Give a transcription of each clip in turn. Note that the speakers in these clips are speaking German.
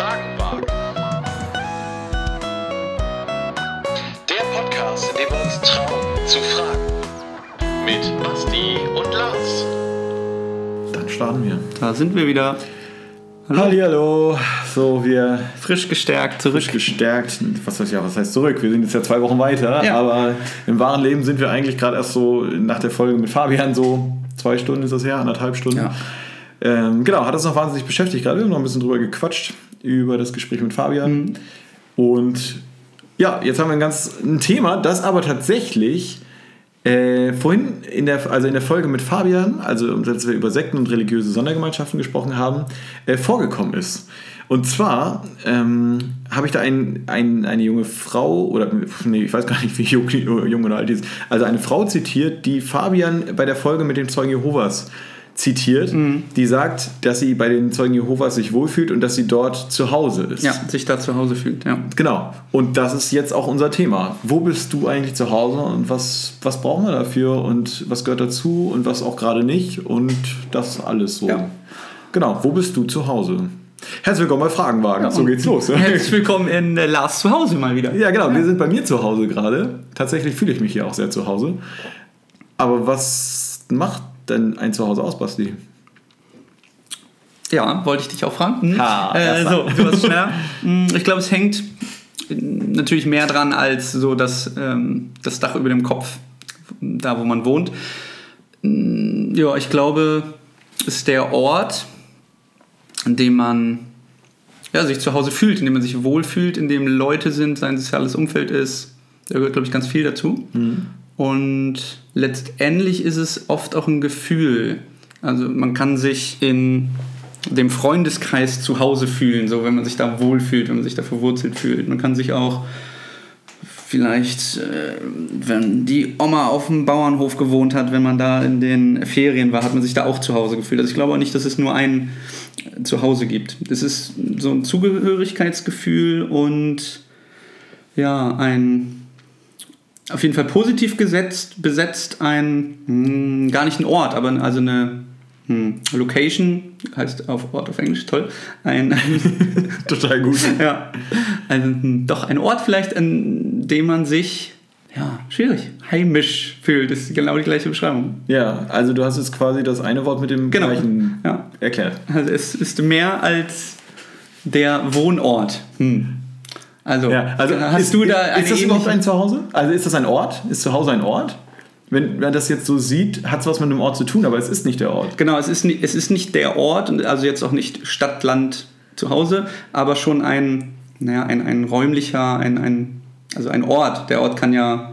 Fragen wagen. Der Podcast, in dem wir uns trauen zu fragen. Mit Basti und Lars. Dann starten wir. Da sind wir wieder. Hallo. So, wir Frisch gestärkt zurück. frisch gestärkt. Was heißt ja, was heißt zurück? Wir sind jetzt ja zwei Wochen weiter, Ja. aber im wahren Leben sind wir eigentlich gerade erst so nach der Folge mit Fabian so zwei Stunden ist das her, anderthalb Stunden. Ja. Ähm, genau, hat uns noch wahnsinnig beschäftigt gerade. Wir haben noch ein bisschen drüber gequatscht über das Gespräch mit Fabian. Mhm. Und ja, jetzt haben wir ein ganz ein Thema, das aber tatsächlich äh, vorhin in der, also in der Folge mit Fabian, also als wir über Sekten und religiöse Sondergemeinschaften gesprochen haben, äh, vorgekommen ist. Und zwar ähm, habe ich da ein, ein, eine junge Frau, oder nee, ich weiß gar nicht, wie jung, jung oder alt die ist, also eine Frau zitiert, die Fabian bei der Folge mit dem Zeugen Jehovas zitiert, Mhm. die sagt, dass sie bei den Zeugen Jehovas sich wohlfühlt und dass sie dort zu Hause ist. Ja, sich da zu Hause fühlt. Ja. Genau. Und das ist jetzt auch unser Thema. Wo bist du eigentlich zu Hause und was, was brauchen wir dafür und was gehört dazu und was auch gerade nicht und das alles so. Ja. Genau. Wo bist du zu Hause? Herzlich willkommen bei Fragenwagen. so geht's los. Herzlich willkommen in äh, Lars zu Hause mal wieder. Ja, genau. Wir sind bei mir zu Hause gerade. Tatsächlich fühle ich mich hier auch sehr zu Hause. Aber was macht denn ein Zuhause aus, Basti? Ja, wollte ich dich auch fragen. Hm? Ha, äh, erst so, du warst schneller. Hm, Ich glaube, es hängt äh, natürlich mehr dran als so das, ähm, das Dach über dem Kopf, da wo man wohnt. Hm, Ja, ich glaube, es ist der Ort, an dem man ja, sich zu Hause fühlt, in dem man sich wohlfühlt, in dem Leute sind, sein soziales Umfeld ist. Da gehört, glaube ich, ganz viel dazu. Und letztendlich ist es oft auch ein Gefühl. Also man kann sich in dem Freundeskreis zu Hause fühlen, so wenn man sich da wohlfühlt, wenn man sich da verwurzelt fühlt. Man kann sich auch vielleicht, äh, wenn die Oma auf dem Bauernhof gewohnt hat, wenn man da in den Ferien war, hat man sich da auch zu Hause gefühlt. Also ich glaube auch nicht, dass es nur ein Zuhause gibt. Es ist so ein Zugehörigkeitsgefühl und ja, ein auf jeden Fall positiv gesetzt, besetzt ein, hm, gar nicht ein Ort, aber also eine hm, Location, heißt auf Ort auf Englisch, toll, ein, Total gut. ja, ein, hm, doch ein Ort vielleicht, an dem man sich, ja, schwierig, heimisch fühlt, ist genau die gleiche Beschreibung. Ja, also du hast jetzt quasi das eine Wort mit dem Genau. gleichen Ja. erklärt. Also es ist mehr als der Wohnort. Hm. Also, Ja, also hast ist, du da eine ist das überhaupt ein Zuhause? Also ist das ein Ort? Ist zu Hause ein Ort? Wenn man das jetzt so sieht, hat es was mit einem Ort zu tun, aber es ist nicht der Ort. Genau, es ist, nicht, es ist nicht der Ort, also jetzt auch nicht Stadt, Land, zu Hause, aber schon ein, naja, ein, ein räumlicher, ein, ein, also ein Ort. Der Ort kann ja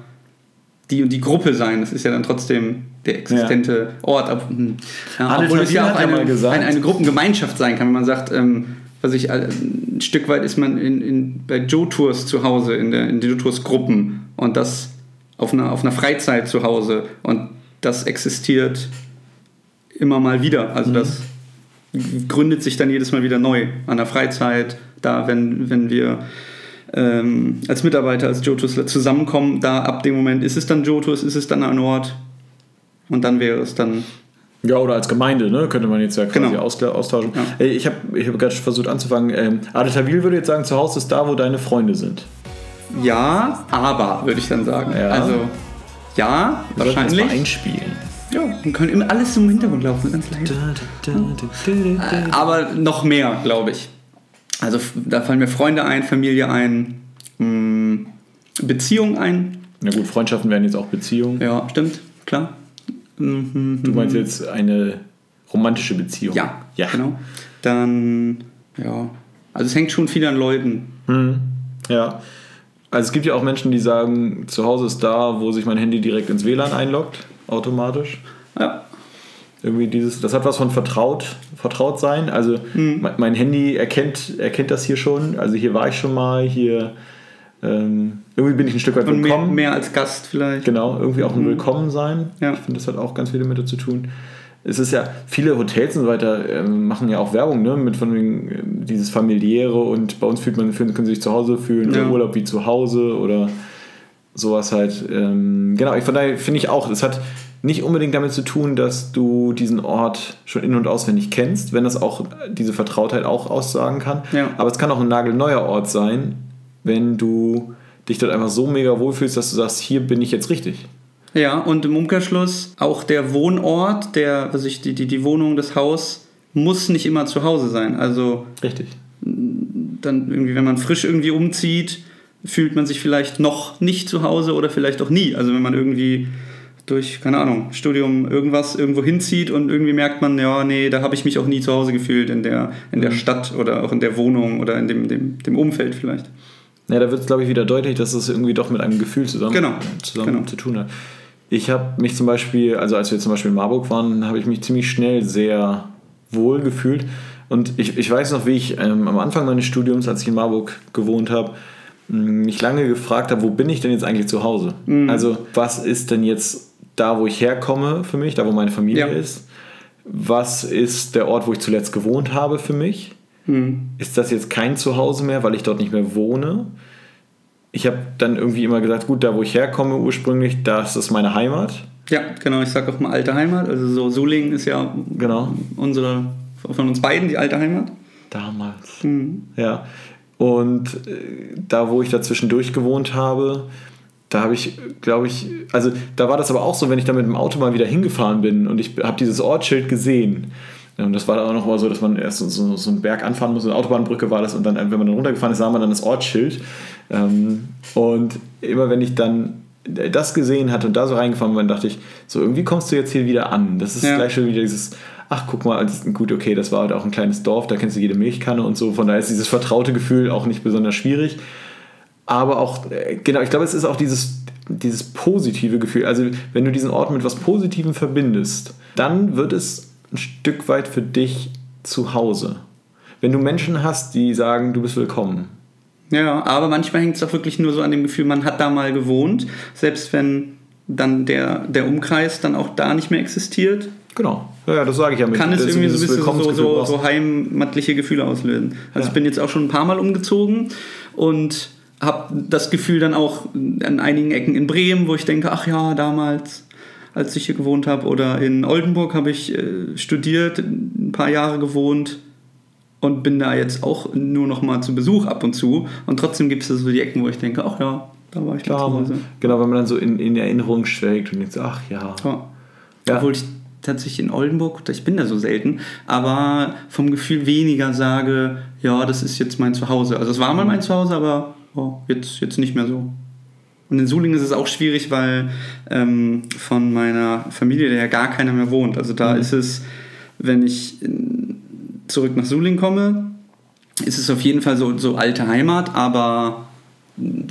die und die Gruppe sein. Das ist ja dann trotzdem der existente Ort. Hm. Ja, Adel obwohl es ja auch ja eine, eine, eine Gruppengemeinschaft sein kann, wenn man sagt, ähm, was ich, äh, ein Stück weit ist man in, in, bei Joe-Tours zu Hause, in, der, in den Joe-Tours-Gruppen. Und das auf einer, auf einer Freizeit zu Hause. Und das existiert immer mal wieder. Also das gründet sich dann jedes Mal wieder neu an der Freizeit, da wenn, wenn wir ähm, als Mitarbeiter, als Jotus zusammenkommen, da ab dem Moment ist es dann Jotus, ist es dann ein Ort. Und dann wäre es dann Ja, oder als Gemeinde, ne? könnte man jetzt ja quasi Genau. austauschen. Ja. Ey, Ich habe ich hab gerade versucht anzufangen. Ähm, Adel Tawil würde jetzt sagen, zu Hause ist da, wo deine Freunde sind. ja, aber würde ich dann sagen. Ja. Also ja, Wir wahrscheinlich. mal einspielen. Ja, dann können immer alles im Hintergrund laufen, ganz leise. Aber noch mehr, glaube ich. Also da fallen mir Freunde ein, Familie ein, mh, Beziehung ein. Na gut, Freundschaften werden jetzt auch Beziehungen. Ja, stimmt, klar. Mhm. Du meinst jetzt eine romantische Beziehung? Ja, Ja. genau. Dann, ja, also es hängt schon viel an Leuten. Mhm. Ja. Also es gibt ja auch Menschen, die sagen, zu Hause ist da, wo sich mein Handy direkt ins WLAN einloggt, automatisch. Ja, Irgendwie dieses, das hat was von vertraut, vertraut sein. Also Mhm. mein, mein Handy erkennt, erkennt das hier schon. Also hier war ich schon mal, hier ähm, irgendwie bin ich ein Stück weit und mehr, willkommen. mehr als Gast vielleicht. Genau, irgendwie auch ein Willkommen sein. Ja. Ich finde, das hat auch ganz viel damit zu tun. Es ist ja, viele Hotels und so weiter ähm, machen ja auch Werbung, ne? Mit von wegen, ähm, dieses familiäre und bei uns fühlt man, fühlen, können sie sich zu Hause fühlen, Ja. Urlaub wie zu Hause oder sowas halt. Ähm, genau, ich- von daher finde ich auch, es hat nicht unbedingt damit zu tun, dass du diesen Ort schon in- und auswendig kennst, wenn das auch diese Vertrautheit auch aussagen kann. Ja. Aber es kann auch ein nagelneuer Ort sein, wenn du dich dort einfach so mega wohlfühlst, dass du sagst, hier bin ich jetzt richtig. Ja, und im Umkehrschluss auch der Wohnort, der, also ich, die, die, die Wohnung, das Haus, muss nicht immer zu Hause sein. Also Richtig. dann irgendwie, wenn man frisch irgendwie umzieht, fühlt man sich vielleicht noch nicht zu Hause oder vielleicht auch nie. Also wenn man irgendwie durch, keine Ahnung, Studium irgendwas irgendwo hinzieht und irgendwie merkt man, ja, nee, da habe ich mich auch nie zu Hause gefühlt in der, in der Stadt oder auch in der Wohnung oder in dem, dem, dem Umfeld vielleicht. Ja, da wird es, glaube ich, wieder deutlich, dass es irgendwie doch mit einem Gefühl zusammen, Genau. zusammen Genau. zu tun hat. Ich habe mich zum Beispiel, also als wir zum Beispiel in Marburg waren, habe ich mich ziemlich schnell sehr wohl gefühlt. Und ich, ich weiß noch, wie ich ähm, am Anfang meines Studiums, als ich in Marburg gewohnt habe, mh, mich lange gefragt habe, wo bin ich denn jetzt eigentlich zu Hause? Also was ist denn jetzt da, wo ich herkomme für mich, da wo meine Familie Ja. ist? Was ist der Ort, wo ich zuletzt gewohnt habe für mich? Ist das jetzt kein Zuhause mehr, weil ich dort nicht mehr wohne. Ich habe dann irgendwie immer gesagt, gut, da wo ich herkomme ursprünglich, das ist meine Heimat. Ja, genau, ich sage auch mal alte Heimat. Also so Sulingen ist ja Genau. unsere, von uns beiden die alte Heimat. Damals. Ja. Und äh, da, wo ich da zwischendurch gewohnt habe, da habe ich, glaube ich, also da war das aber auch so, wenn ich da mit dem Auto mal wieder hingefahren bin und ich habe dieses Ortsschild gesehen. Und das war dann auch noch mal so, dass man erst so, so, so einen Berg anfahren muss, eine Autobahnbrücke war das und dann, wenn man dann runtergefahren ist, sah man dann das Ortsschild. Ähm, und immer wenn ich dann das gesehen hatte und da so reingefahren bin, dachte ich, so irgendwie kommst du jetzt hier wieder an. Das ist Ja. gleich schon wieder dieses, ach guck mal, das ist gut, okay, das war halt auch ein kleines Dorf, da kennst du jede Milchkanne und so. Von daher ist dieses vertraute Gefühl auch nicht besonders schwierig. Aber auch, äh, genau, ich glaube, es ist auch dieses, dieses positive Gefühl. Also, wenn du diesen Ort mit was Positivem verbindest, dann wird es ein Stück weit für dich zu Hause. Wenn du Menschen hast, die sagen, du bist willkommen. Ja, aber manchmal hängt es auch wirklich nur so an dem Gefühl, man hat da mal gewohnt, selbst wenn dann der, der Umkreis dann auch da nicht mehr existiert, Genau. Ja, das sage ich ja mit. kann es irgendwie so ein bisschen so, so, so heimatliche Gefühle auslösen. Also Ja. ich bin jetzt auch schon ein paar Mal umgezogen und habe das Gefühl dann auch an einigen Ecken in Bremen, wo ich denke, ach ja, damals, als ich hier gewohnt habe, oder in Oldenburg habe ich äh, studiert, ein paar Jahre gewohnt und bin da jetzt auch nur noch mal zu Besuch ab und zu und trotzdem gibt es so die Ecken, wo ich denke, ach ja, da war ich da zu. Hause. Genau, wenn man dann so in, in Erinnerung schwelgt und denkt, so, ach ja. Ja. Ja. Obwohl ich tatsächlich in Oldenburg, ich bin da so selten, aber vom Gefühl weniger sage, ja, das ist jetzt mein Zuhause. Also es war mal mein Zuhause, aber oh, jetzt, jetzt nicht mehr so. Und in Sulingen ist es auch schwierig, weil ähm, von meiner Familie da ja gar keiner mehr wohnt. Also da ist es, wenn ich in, zurück nach Sulingen komme, ist es auf jeden Fall so, so alte Heimat, aber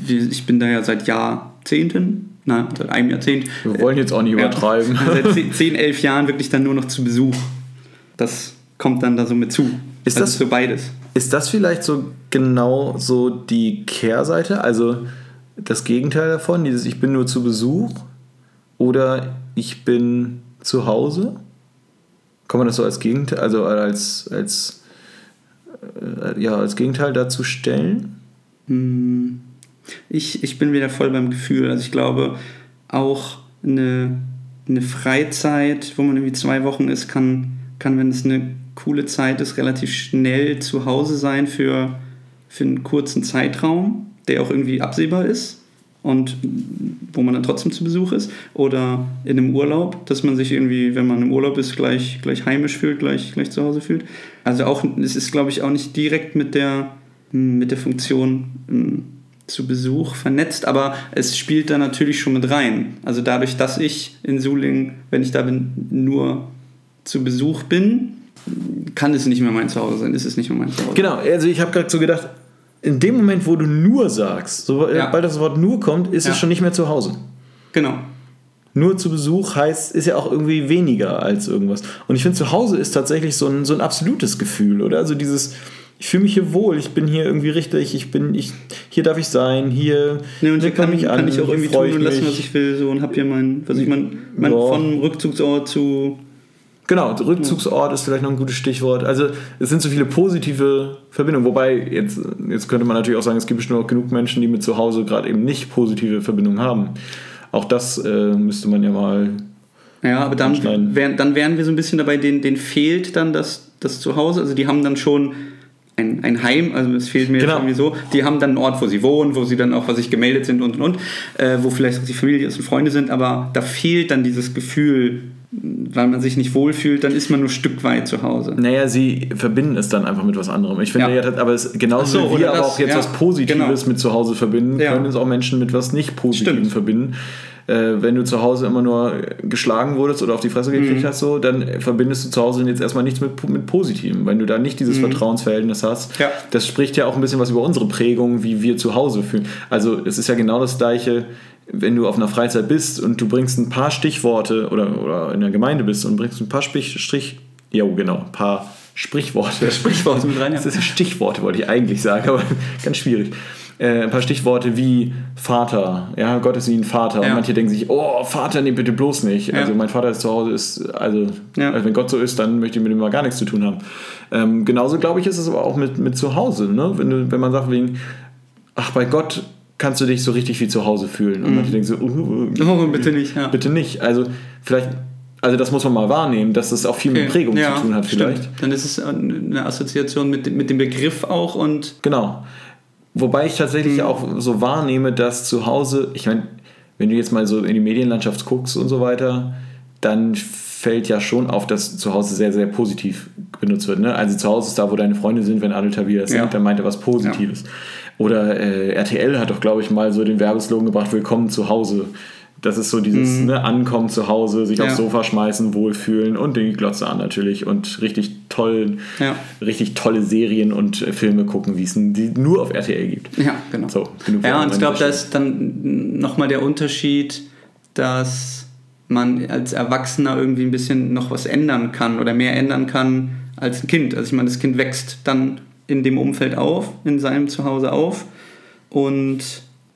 ich bin da ja seit Jahrzehnten, nein, seit einem Jahrzehnt. Wir wollen jetzt auch nicht übertreiben. Ja, seit 10, 10, 11 Jahren wirklich dann nur noch zu Besuch. Das kommt dann da so mit zu. Ist also das- so beides? Ist das vielleicht so genau so die Kehrseite? Also das Gegenteil davon, dieses Ich bin nur zu Besuch oder ich bin zu Hause? Kann man das so als Gegenteil, also als, als, äh, ja, als Gegenteil dazu stellen? Hm, Ich, ich bin wieder voll beim Gefühl. Also ich glaube, auch eine, eine Freizeit, wo man irgendwie zwei Wochen ist, kann, kann, wenn es eine coole Zeit ist, relativ schnell zu Hause sein für, für einen kurzen Zeitraum, der auch irgendwie absehbar ist und wo man dann trotzdem zu Besuch ist. Oder in einem Urlaub, dass man sich irgendwie, wenn man im Urlaub ist, gleich, gleich heimisch fühlt, gleich, gleich zu Hause fühlt. Also auch, es ist, glaube ich, auch nicht direkt mit der, mit der Funktion ähm, zu Besuch vernetzt, aber es spielt da natürlich schon mit rein. Also dadurch, dass ich in Suling, wenn ich da bin, nur zu Besuch bin, kann es nicht mehr mein Zuhause sein, ist es nicht mehr mein Zuhause. Genau, also ich habe gerade so gedacht, in dem Moment, wo du nur sagst, sobald Ja. das Wort nur kommt, ist Ja. es schon nicht mehr zu Hause. Genau. Nur zu Besuch heißt, ist ja auch irgendwie weniger als irgendwas. Und ich finde, zu Hause ist tatsächlich so ein, so ein absolutes Gefühl, oder? Also dieses, ich fühle mich hier wohl, ich bin hier irgendwie richtig, ich bin, ich, hier darf ich sein, hier Nee, und hier kann, mich kann ich auch irgendwie tun und lassen, was ich will, so und hab hier mein, was ich mein, mein Ja. von Rückzugsort zu. Genau, Rückzugsort ist vielleicht noch ein gutes Stichwort. Also es sind so viele positive Verbindungen. Wobei, jetzt, jetzt könnte man natürlich auch sagen, es gibt bestimmt auch genug Menschen, die mit zu Hause gerade eben nicht positive Verbindungen haben. Auch das äh, müsste man ja mal Ja, aber dann, wären, dann wären wir so ein bisschen dabei, denen, denen fehlt dann das, das Zuhause. Also die haben dann schon ein, ein Heim, also es fehlt mir Genau. irgendwie so. Die haben dann einen Ort, wo sie wohnen, wo sie dann auch, was sich gemeldet sind und und und, äh, wo vielleicht auch die Familie ist und Freunde sind, aber da fehlt dann dieses Gefühl, weil man sich nicht wohlfühlt, dann ist man nur ein Stück weit zu Hause. Naja, sie verbinden es dann einfach mit was anderem. Ich finde Ja. ja, aber es, genauso so, wie wir aber das, auch jetzt ja, was Positives genau. mit zu Hause verbinden, Ja. können es auch Menschen mit was nicht Positivem Stimmt. verbinden. Äh, wenn du zu Hause immer nur geschlagen wurdest oder auf die Fresse gekriegt Mhm. hast, so, dann verbindest du zu Hause jetzt erstmal nichts mit, mit Positivem. Wenn du da nicht dieses Vertrauensverhältnis hast, Mhm. Ja. das spricht ja auch ein bisschen was über unsere Prägung, wie wir zu Hause fühlen. Also es ist ja genau das Gleiche, wenn du auf einer Freizeit bist und du bringst ein paar Stichworte oder, oder in der Gemeinde bist und bringst ein paar Strich, Strich ja genau, ein paar Sprichworte. Sprichworte mit rein, ja. Das ist Stichworte, wollte ich eigentlich sagen, aber ganz schwierig. Äh, ein paar Stichworte wie Vater, ja, Gott ist wie ein Vater. Ja. Und manche denken sich, oh, Vater, nee, bitte bloß nicht. Ja. Also mein Vater ist zu Hause, ist, also, Ja. also wenn Gott so ist, dann möchte ich mit ihm mal gar nichts zu tun haben. Ähm, genauso, glaube ich, ist es aber auch mit, mit zu Hause, ne? Wenn, du, wenn man sagt, wegen, ach, bei Gott kannst du dich so richtig wie zu Hause fühlen. Und manche denken so, uh, Oh, bitte nicht, bitte nicht. Also vielleicht, also das muss man mal wahrnehmen, dass das auch viel mit Prägung ja, zu tun hat vielleicht. Stimmt. Dann ist es eine Assoziation mit, dem- mit dem Begriff auch und Genau. Wobei ich tatsächlich auch so wahrnehme, dass zu Hause, ich meine, wenn du jetzt mal so in die Medienlandschaft guckst und so weiter, dann fällt ja schon auf, dass zu Hause sehr, sehr positiv benutzt wird. Ne? Also zu Hause ist da, wo deine Freunde sind, wenn Adel Tawil das Ja. singt, dann meint er was Positives. Oder äh, RTL hat doch, glaube ich, mal so den Werbeslogan gebracht, Willkommen zu Hause. Das ist so dieses ne, Ankommen zu Hause, sich Mhm. Ja. aufs Sofa schmeißen, wohlfühlen und die Glotze an natürlich und richtig toll, Ja. richtig tolle Serien und äh, Filme gucken, wie es die nur auf RTL gibt. Ja, genau. So, ja, und ich glaube, da ist dann nochmal der Unterschied, dass man als Erwachsener irgendwie ein bisschen noch was ändern kann oder mehr ändern kann als ein Kind. Also ich meine, das Kind wächst dann in dem Umfeld auf, in seinem Zuhause auf und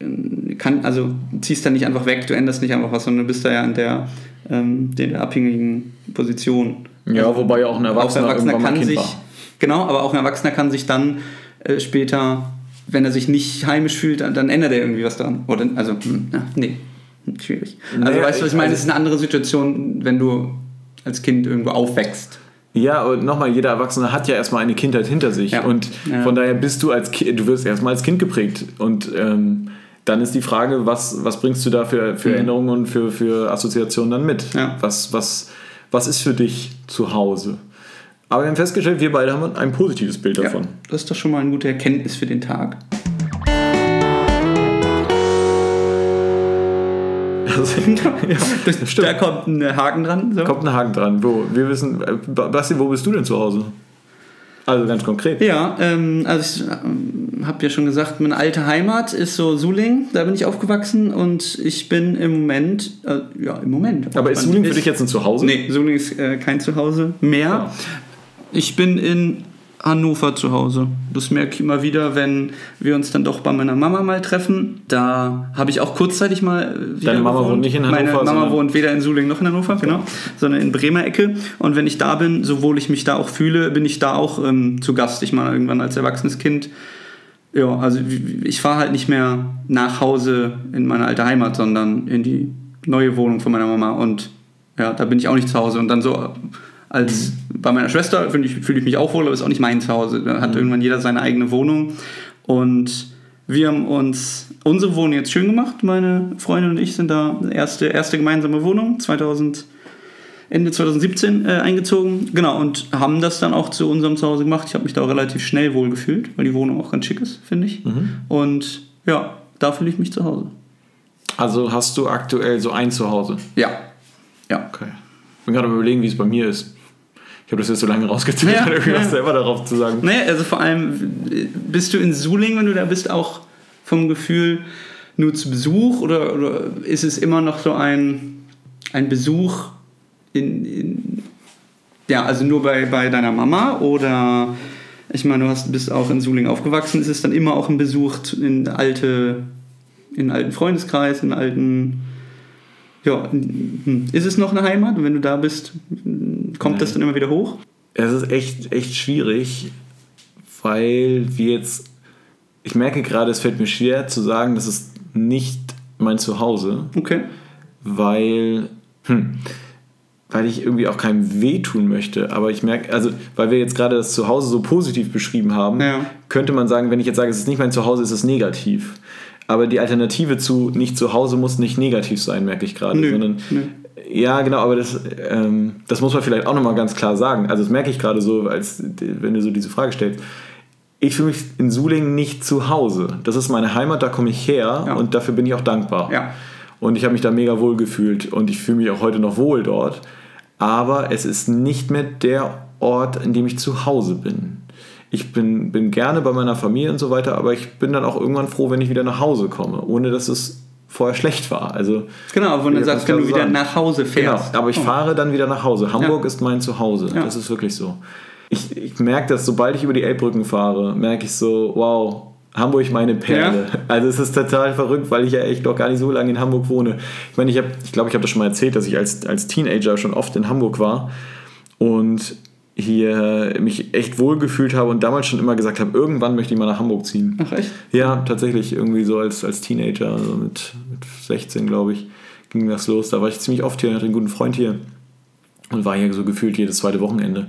ähm, kann, also ziehst dann nicht einfach weg, du änderst nicht einfach was, sondern du bist da ja in der, ähm, der abhängigen Position. Ja, wobei auch ein Erwachsener, auch ein Erwachsener kann sich, war. genau, aber auch ein Erwachsener kann sich dann äh, später, wenn er sich nicht heimisch fühlt, dann, dann ändert er irgendwie was daran. Oder, also, hm, ja, nee, hm, schwierig. Also, Naja, weißt du, was ich ich- meine? also- Es ist eine andere Situation, wenn du als Kind irgendwo aufwächst. Ja, und nochmal, jeder Erwachsene hat ja erstmal eine Kindheit hinter sich. Ja. Und Ja. von daher bist du als Kind, du wirst erstmal als Kind geprägt. Und ähm, dann ist die Frage, was, was bringst du da für, für Erinnerungen und für, für Assoziationen dann mit? Ja. Was, was, was ist für dich zu Hause? Aber wir haben festgestellt, wir beide haben ein positives Bild davon. Das ist doch schon mal eine gute Erkenntnis für den Tag. Also, ja, das. Da kommt ein Haken dran. So. Kommt ein Haken dran. Wo, wir wissen, äh, Basti, wo bist du denn zu Hause? Also ganz konkret. Ja, ähm, also ich ähm, habe ja schon gesagt, meine alte Heimat ist so Suling, da bin ich aufgewachsen und ich bin im Moment, äh, ja im Moment. Aber ist Suling für dich jetzt ein Zuhause? Nee, Suling ist äh, kein Zuhause mehr. Ja. Ich bin in Hannover zu Hause. Das merke ich immer wieder, wenn wir uns dann doch bei meiner Mama mal treffen. Da habe ich auch kurzzeitig mal äh, Deine Mama gewohnt. wohnt nicht in Hannover, Meine Mama wohnt weder in Suling noch in Hannover, genau, sondern in Bremer Ecke. Und wenn ich da bin, sowohl ich mich da auch fühle, bin ich da auch ähm, zu Gast. Ich meine, irgendwann als erwachsenes Kind. Ja, also ich fahre halt nicht mehr nach Hause in meine alte Heimat, sondern in die neue Wohnung von meiner Mama. Und ja, da bin ich auch nicht zu Hause. Und dann so als bei meiner Schwester fühle ich, fühle ich mich auch wohl, aber ist auch nicht mein Zuhause. Da hat irgendwann jeder seine eigene Wohnung. Und wir haben uns unsere Wohnung jetzt schön gemacht. Meine Freundin und ich sind da erste, erste gemeinsame Wohnung 2000. Ende 2017 äh, eingezogen. Genau, und haben das dann auch zu unserem Zuhause gemacht. Ich habe mich da auch relativ schnell wohl gefühlt, weil die Wohnung auch ganz schick ist, finde ich. Und ja, da fühle ich mich zu Hause. Also hast du aktuell so ein Zuhause? Ja. Ja. Okay. Ich bin gerade überlegen, wie es bei mir ist. Ich habe das jetzt so lange rausgezählt, Ja, irgendwie ja. was selber darauf zu sagen. Naja, also vor allem bist du in Suling, wenn du da bist, auch vom Gefühl nur zu Besuch oder, oder ist es immer noch so ein, ein Besuch in, in ja, also nur bei, bei deiner Mama oder ich meine, du hast, bist auch in Suling aufgewachsen, ist es dann immer auch ein Besuch in alte, in alten Freundeskreis, in alten ja, ist es noch eine Heimat? Und wenn du da bist, kommt das dann immer wieder hoch? Es ist echt, echt schwierig, weil wir jetzt. Ich merke gerade, es fällt mir schwer zu sagen, das ist nicht mein Zuhause, Okay. weil. Hm, weil ich irgendwie auch keinem wehtun möchte. Aber ich merke, also, weil wir jetzt gerade das Zuhause so positiv beschrieben haben, Ja. könnte man sagen, wenn ich jetzt sage, es ist nicht mein Zuhause, ist es negativ. Aber die Alternative zu nicht zu Hause muss nicht negativ sein, merke ich gerade. Nö, Sondern, nö. Ja, genau, aber das, ähm, das muss man vielleicht auch nochmal ganz klar sagen. Also, das merke ich gerade so, als wenn du so diese Frage stellst. Ich fühle mich in Sulingen nicht zu Hause. Das ist meine Heimat, da komme ich her Ja. und dafür bin ich auch dankbar. Ja. Und ich habe mich da mega wohl gefühlt und ich fühle mich auch heute noch wohl dort. Aber es ist nicht mehr der Ort, in dem ich zu Hause bin. Ich bin, bin gerne bei meiner Familie und so weiter, aber ich bin dann auch irgendwann froh, wenn ich wieder nach Hause komme, ohne dass es vorher schlecht war. Also Genau, wenn du Ja, sagst, wenn du wieder sein. nach Hause Genau, fährst. aber ich Oh. fahre dann wieder nach Hause. Hamburg Ja. ist mein Zuhause. Ja. Das ist wirklich so. Ich, ich merke das, sobald ich über die Elbbrücken fahre, merke ich so, wow, Hamburg meine Perle. Also es ist total verrückt, weil ich ja echt noch gar nicht so lange in Hamburg wohne. Ich meine, ich glaube, ich, glaub, ich habe das schon mal erzählt, dass ich als, als Teenager schon oft in Hamburg war und hier mich echt wohl gefühlt habe und damals schon immer gesagt habe, irgendwann möchte ich mal nach Hamburg ziehen. Ach echt? Ja, tatsächlich irgendwie so als, als Teenager, also mit, mit 16 glaube ich, ging das los. Da war ich ziemlich oft hier, hatte einen guten Freund hier und war hier so gefühlt jedes zweite Wochenende.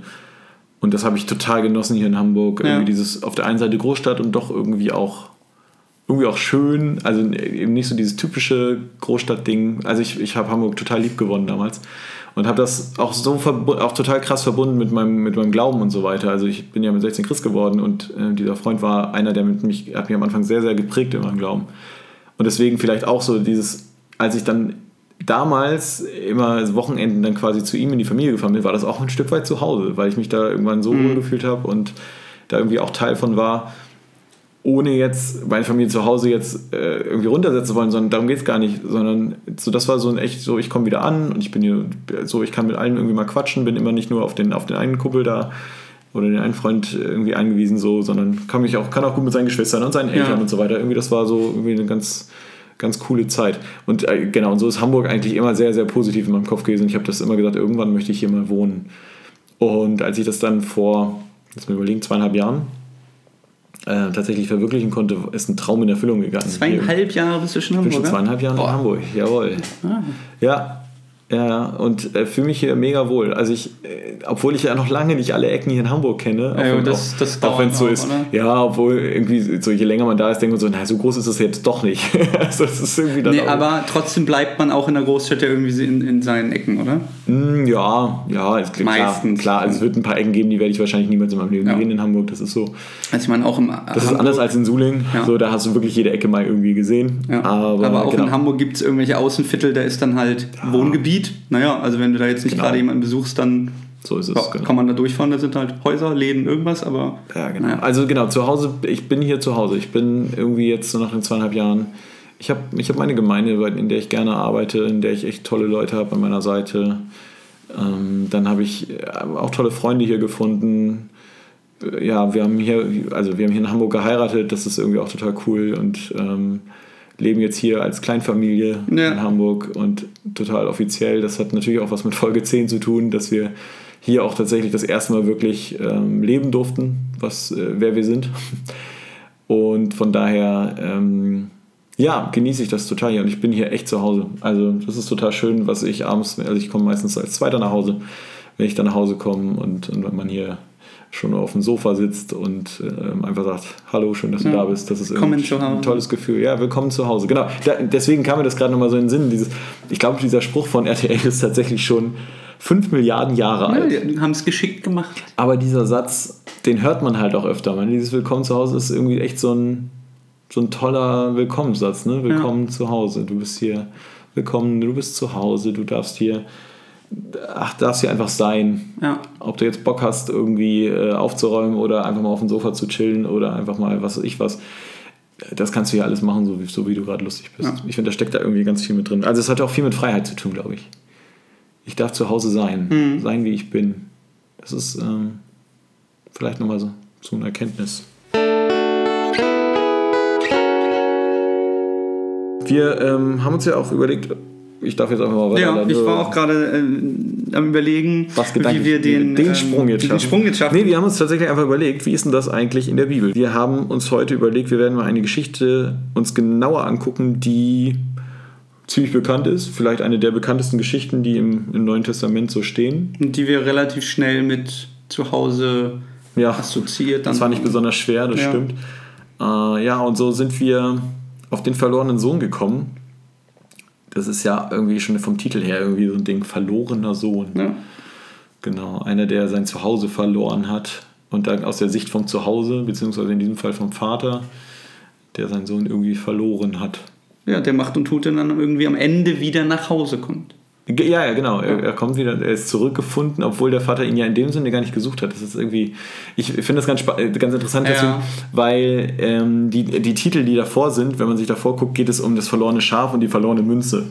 Und das habe ich total genossen hier in Hamburg. Ja. Irgendwie dieses auf der einen Seite Großstadt und doch irgendwie auch irgendwie auch schön. Also eben nicht so dieses typische Großstadtding. Also ich, ich habe Hamburg total lieb gewonnen damals. Und habe das auch so auch total krass verbunden mit meinem, mit meinem Glauben und so weiter. Also ich bin ja mit 16 Christ geworden und äh, dieser Freund war einer, der mit mich, hat mich am Anfang sehr, sehr geprägt in meinem Glauben. Und deswegen vielleicht auch so dieses, als ich dann damals immer Wochenenden dann quasi zu ihm in die Familie gefahren bin, war das auch ein Stück weit zu Hause, weil ich mich da irgendwann so wohl gefühlt habe und da irgendwie auch Teil von war, ohne jetzt meine Familie zu Hause jetzt äh, irgendwie runtersetzen wollen, sondern darum geht es gar nicht, sondern so das war so ein echt so, ich komme wieder an und ich bin hier so, ich kann mit allen irgendwie mal quatschen, bin immer nicht nur auf den, auf den einen Kumpel da oder den einen Freund irgendwie eingewiesen so, sondern kann mich auch, kann auch gut mit seinen Geschwistern und seinen Eltern Ja. und so weiter. Irgendwie das war so irgendwie eine ganz ganz coole Zeit. Und äh, genau, und so ist Hamburg eigentlich immer sehr, sehr positiv in meinem Kopf gewesen. Ich habe das immer gesagt, irgendwann möchte ich hier mal wohnen. Und als ich das dann vor, jetzt mal überlegen, zweieinhalb Jahren äh, tatsächlich verwirklichen konnte, ist ein Traum in Erfüllung gegangen. Zweieinhalb Jahre bist du schon in Hamburg, zweieinhalb Jahre in. Hamburg, jawohl. Ah. Ja, ja, und äh, fühle mich hier mega wohl. Also ich, äh, obwohl ich ja noch lange nicht alle Ecken hier in Hamburg kenne, auch, Ja, wenn- das- auch, das auch wenn es so ist. oder? Ja, obwohl irgendwie so je länger man da ist, denkt man so, na, so groß ist es jetzt doch nicht. also das ist irgendwie dann Nee, auch- aber trotzdem bleibt man auch in der Großstadt ja irgendwie in, in seinen Ecken, oder? Mm, Ja, ja, ist klar. Meistens. Klar, also es wird ein paar Ecken geben, die werde ich wahrscheinlich niemals in meinem Leben Ja. gehen in Hamburg. Das ist so. Also ich meine auch im Das ist anders als in Suling. Ja. So, da hast du wirklich jede Ecke mal irgendwie gesehen. Ja. Aber, Aber, auch genau. in Hamburg gibt es irgendwelche Außenviertel, da ist dann halt Wohngebiet. Naja, also wenn du da jetzt nicht Genau. gerade jemanden besuchst, dann So ist es. ja, genau. kann man da durchfahren. Da sind halt Häuser, Läden, irgendwas, aber Ja, genau. naja. Also genau, zu Hause, ich bin hier zu Hause. Ich bin irgendwie jetzt so nach den zweieinhalb Jahren. Ich habe ich hab meine Gemeinde, in der ich gerne arbeite, in der ich echt tolle Leute habe an meiner Seite. Ähm, dann habe ich äh, auch tolle Freunde hier gefunden. Äh, Ja, wir haben hier, also wir haben hier in Hamburg geheiratet, das ist irgendwie auch total cool und ähm, leben jetzt hier als Kleinfamilie Ja. in Hamburg und total offiziell. Das hat natürlich auch was mit Folge 10 zu tun, dass wir hier auch tatsächlich das erste Mal wirklich ähm, leben durften, was, äh, wer wir sind. Und von daher, ähm, ja, genieße ich das total hier und ich bin hier echt zu Hause. Also das ist total schön, was ich abends, also ich komme meistens als Zweiter nach Hause, wenn ich dann nach Hause komme und, und wenn man hier schon auf dem Sofa sitzt und ähm, einfach sagt, hallo, schön, dass du Ja. da bist. Das ist irgendwie ein tolles Gefühl. Ja, willkommen zu Hause. Genau. Da, deswegen kam mir das gerade nochmal so in den Sinn. Dieses, ich glaube, dieser Spruch von RTL ist tatsächlich schon 5 Milliarden Jahre alt. Ja, die haben es geschickt gemacht. Aber dieser Satz, den hört man halt auch öfter. Man, dieses Willkommen zu Hause ist irgendwie echt so ein, so ein toller Willkommenssatz. Ne? Willkommen zu Hause. Du bist hier willkommen, du bist zu Hause, du darfst hier, ach, darfst hier einfach sein. Ja. Ob du jetzt Bock hast, irgendwie äh, aufzuräumen oder einfach mal auf dem Sofa zu chillen oder einfach mal was weiß ich was. Das kannst du hier alles machen, so wie, so wie du gerade lustig bist. Ja. Ich finde, da steckt da irgendwie ganz viel mit drin. Also es hat auch viel mit Freiheit zu tun, glaube ich. Ich darf zu Hause sein, sein wie ich bin. Das ist ähm, vielleicht nochmal so, so eine Erkenntnis. Wir ähm, haben uns ja auch überlegt, ich darf jetzt einfach mal weiter. Ja, ich war auch gerade äh, am überlegen, gedanklich, wie wir den, den ähm, Sprung jetzt den schaffen. Sprung jetzt schaffen. Nee, wir haben uns tatsächlich einfach überlegt, wie ist denn das eigentlich in der Bibel? Wir haben uns heute überlegt, wir werden mal eine Geschichte uns genauer angucken, die ziemlich bekannt ist. Vielleicht eine der bekanntesten Geschichten, die im, im Neuen Testament so stehen. Und die wir relativ schnell mit zu Hause Ja, assoziiert. das war nicht besonders schwer, das Ja. stimmt. Äh, ja, und so sind wir auf den verlorenen Sohn gekommen. Das ist ja irgendwie schon vom Titel her irgendwie so ein Ding, verlorener Sohn. Ja. Genau, einer, der sein Zuhause verloren hat und dann aus der Sicht vom Zuhause, beziehungsweise in diesem Fall vom Vater, der seinen Sohn irgendwie verloren hat. ja, der macht und tut und dann irgendwie am Ende wieder nach Hause kommt. Ja, ja, genau. Er, er kommt wieder, er ist zurückgefunden, obwohl der Vater ihn ja in dem Sinne gar nicht gesucht hat. Das ist irgendwie, ich finde das ganz, äh, ganz interessant, Ja. deswegen, weil ähm, die, die Titel, die davor sind, wenn man sich davor guckt, geht es um das verlorene Schaf und die verlorene Münze.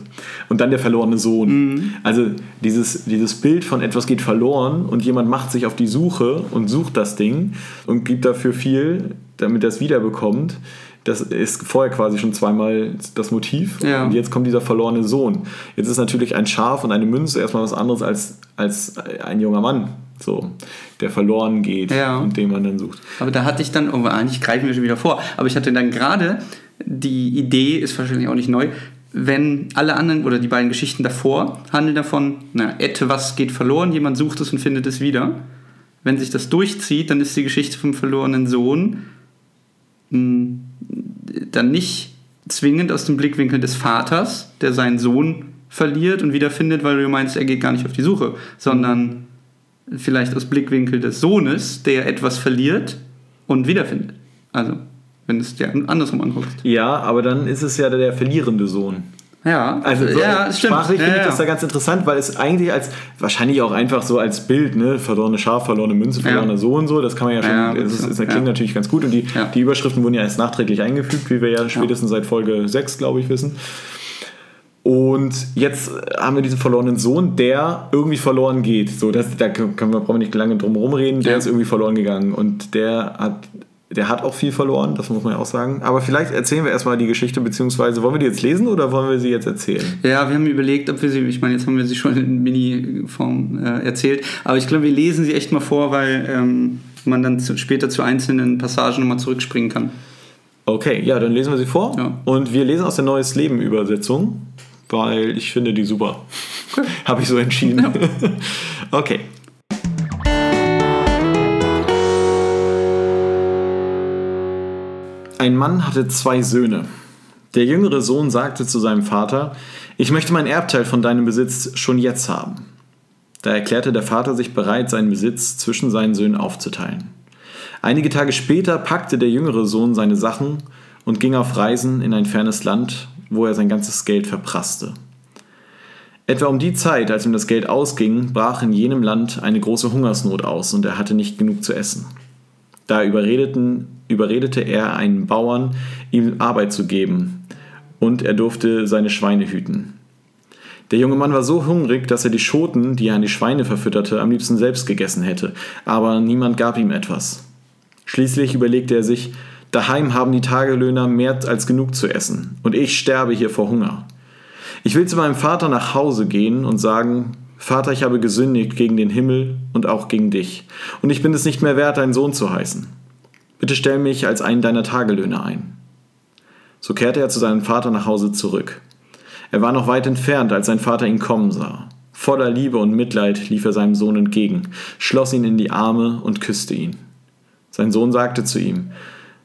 Und dann der verlorene Sohn. Also dieses, dieses Bild von etwas geht verloren und jemand macht sich auf die Suche und sucht das Ding und gibt dafür viel, damit er es wiederbekommt. Das ist vorher quasi schon zweimal das Motiv. Ja. Und jetzt kommt dieser verlorene Sohn. Jetzt ist natürlich ein Schaf und eine Münze erstmal was anderes als, als ein junger Mann, so, der verloren geht Ja. und den man dann sucht. Aber da hatte ich dann, oh, eigentlich greifen wir schon wieder vor, aber ich hatte dann gerade die Idee, ist wahrscheinlich auch nicht neu, wenn alle anderen oder die beiden Geschichten davor handeln davon, na, etwas geht verloren, jemand sucht es und findet es wieder. Wenn sich das durchzieht, dann ist die Geschichte vom verlorenen Sohn mh, dann nicht zwingend aus dem Blickwinkel des Vaters, der seinen Sohn verliert und wiederfindet, weil du meinst, er geht gar nicht auf die Suche, sondern vielleicht aus Blickwinkel des Sohnes, der etwas verliert und wiederfindet. Also, wenn du es dir andersrum anguckst. Ja, aber dann ist es ja der, der verlierende Sohn. Ja, Also so ja, stimmt. sprachlich ja, finde ich ja. das da ganz interessant, weil es eigentlich als, wahrscheinlich auch einfach so als Bild, ne, verlorene Schaf, verlorene Münze, verlorener Sohn, so, das kann man ja schon, Ja, das, ist, das ja. klingt natürlich ganz gut und die, Ja. die Überschriften wurden ja erst nachträglich eingefügt, wie wir ja spätestens seit Folge 6, glaube ich, wissen. Und jetzt haben wir diesen verlorenen Sohn, der irgendwie verloren geht. So, das, da können wir, brauchen wir nicht lange drum herum reden. Der Ja. ist irgendwie verloren gegangen. Und der hat, der hat auch viel verloren, das muss man ja auch sagen. Aber vielleicht erzählen wir erstmal die Geschichte, beziehungsweise wollen wir die jetzt lesen oder wollen wir sie jetzt erzählen? Ja, wir haben überlegt, ob wir sie, ich meine, jetzt haben wir sie schon in Mini-Form äh, erzählt, aber ich glaube, wir lesen sie echt mal vor, weil ähm, man dann zu, später zu einzelnen Passagen nochmal zurückspringen kann. Okay, ja, dann lesen wir sie vor. Ja. Und wir lesen aus der Neues Leben Übersetzung, weil ich finde die super. Habe ich so entschieden. okay. Ein Mann hatte zwei Söhne. Der jüngere Sohn sagte zu seinem Vater, ich möchte mein Erbteil von deinem Besitz schon jetzt haben. Da erklärte der Vater sich bereit, seinen Besitz zwischen seinen Söhnen aufzuteilen. Einige Tage später packte der jüngere Sohn seine Sachen und ging auf Reisen in ein fernes Land, wo er sein ganzes Geld verprasste. Etwa um die Zeit, als ihm das Geld ausging, brach in jenem Land eine große Hungersnot aus und er hatte nicht genug zu essen. Da überredeten, überredete er einen Bauern, ihm Arbeit zu geben, und er durfte seine Schweine hüten. Der junge Mann war so hungrig, dass er die Schoten, die er an die Schweine verfütterte, am liebsten selbst gegessen hätte, aber niemand gab ihm etwas. Schließlich überlegte er sich, daheim haben die Tagelöhner mehr als genug zu essen, und ich sterbe hier vor Hunger. Ich will zu meinem Vater nach Hause gehen und sagen, Vater, ich habe gesündigt gegen den Himmel und auch gegen dich, und ich bin es nicht mehr wert, dein Sohn zu heißen. Bitte stell mich als einen deiner Tagelöhner ein. So kehrte er zu seinem Vater nach Hause zurück. Er war noch weit entfernt, als sein Vater ihn kommen sah. Voller Liebe und Mitleid lief er seinem Sohn entgegen, schloss ihn in die Arme und küsste ihn. Sein Sohn sagte zu ihm,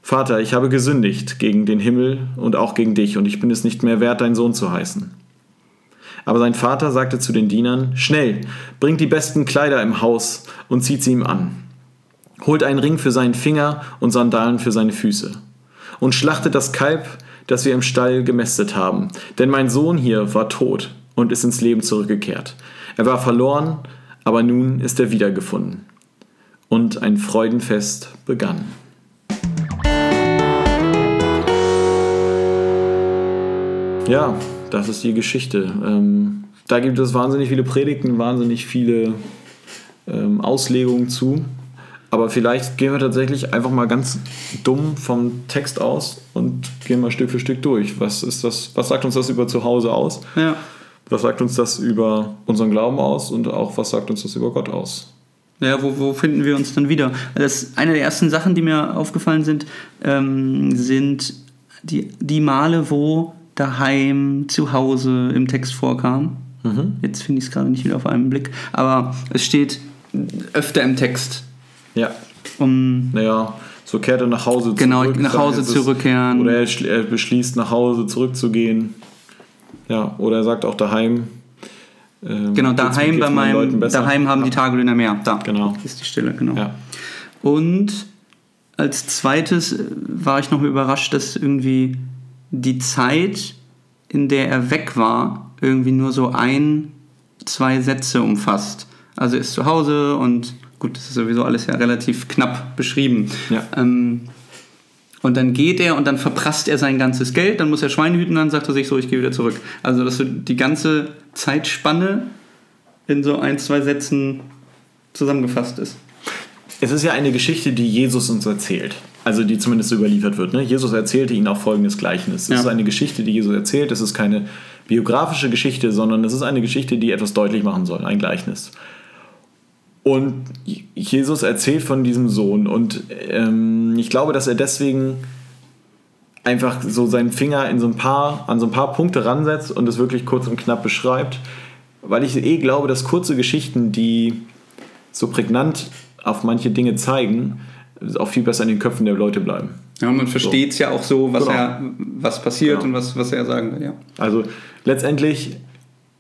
Vater, ich habe gesündigt gegen den Himmel und auch gegen dich, und ich bin es nicht mehr wert, dein Sohn zu heißen. Aber sein Vater sagte zu den Dienern, Schnell, bringt die besten Kleider im Haus und zieht sie ihm an. Holt einen Ring für seinen Finger und Sandalen für seine Füße. Und schlachtet das Kalb, das wir im Stall gemästet haben. Denn mein Sohn hier war tot und ist ins Leben zurückgekehrt. Er war verloren, aber nun ist er wiedergefunden. Und ein Freudenfest begann. Ja, das ist die Geschichte. Ähm, da gibt es wahnsinnig viele Predigten, wahnsinnig viele ähm, Auslegungen zu. Aber vielleicht gehen wir tatsächlich einfach mal ganz dumm vom Text aus und gehen mal Stück für Stück durch. Was ist das, was sagt uns das über zu Hause aus? Ja. Was sagt uns das über unseren Glauben aus und auch was sagt uns das über Gott aus? Ja, wo, wo finden wir uns dann wieder? Das, eine der ersten Sachen, die mir aufgefallen sind, ähm, sind die, die Male, wo daheim, zu Hause im Text vorkam. Mhm. Jetzt finde ich es gerade nicht wieder auf einen Blick. Aber es steht öfter im Text. Ja. Um, Naja, so kehrt er nach Hause Genau, zurück. nach dann Hause zurückkehren. Oder er, er beschließt, nach Hause zurückzugehen. Ja, oder er sagt auch daheim. ähm, genau, daheim bei meinem, daheim haben die Tagelöhner mehr. Da Genau. ist die Stille, genau. Ja. Und als zweites war ich noch überrascht, dass irgendwie die Zeit, in der er weg war, irgendwie nur so ein, zwei Sätze umfasst. Also er ist zu Hause und gut, das ist sowieso alles ja relativ knapp beschrieben. Ja. Ähm, und dann geht er und dann verprasst er sein ganzes Geld, dann muss er Schweine hüten, dann sagt er sich so, ich gehe wieder zurück. Also dass so die ganze Zeitspanne in so ein, zwei Sätzen zusammengefasst ist. Es ist ja eine Geschichte, die Jesus uns erzählt. Also die zumindest so überliefert wird. Ne? Jesus erzählte ihnen auch folgendes Gleichnis. Es Ja. ist eine Geschichte, die Jesus erzählt. Es ist keine biografische Geschichte, sondern es ist eine Geschichte, die etwas deutlich machen soll. Ein Gleichnis. Und Jesus erzählt von diesem Sohn. Und ähm, ich glaube, dass er deswegen einfach so seinen Finger in so ein paar, an so ein paar Punkte ransetzt und es wirklich kurz und knapp beschreibt. Weil ich eh glaube, dass kurze Geschichten, die so prägnant auf manche Dinge zeigen, auch viel besser in den Köpfen der Leute bleiben. Ja, man versteht es ja auch so, was, Genau. er, was passiert Genau. und was, was er sagen will. Ja. Also letztendlich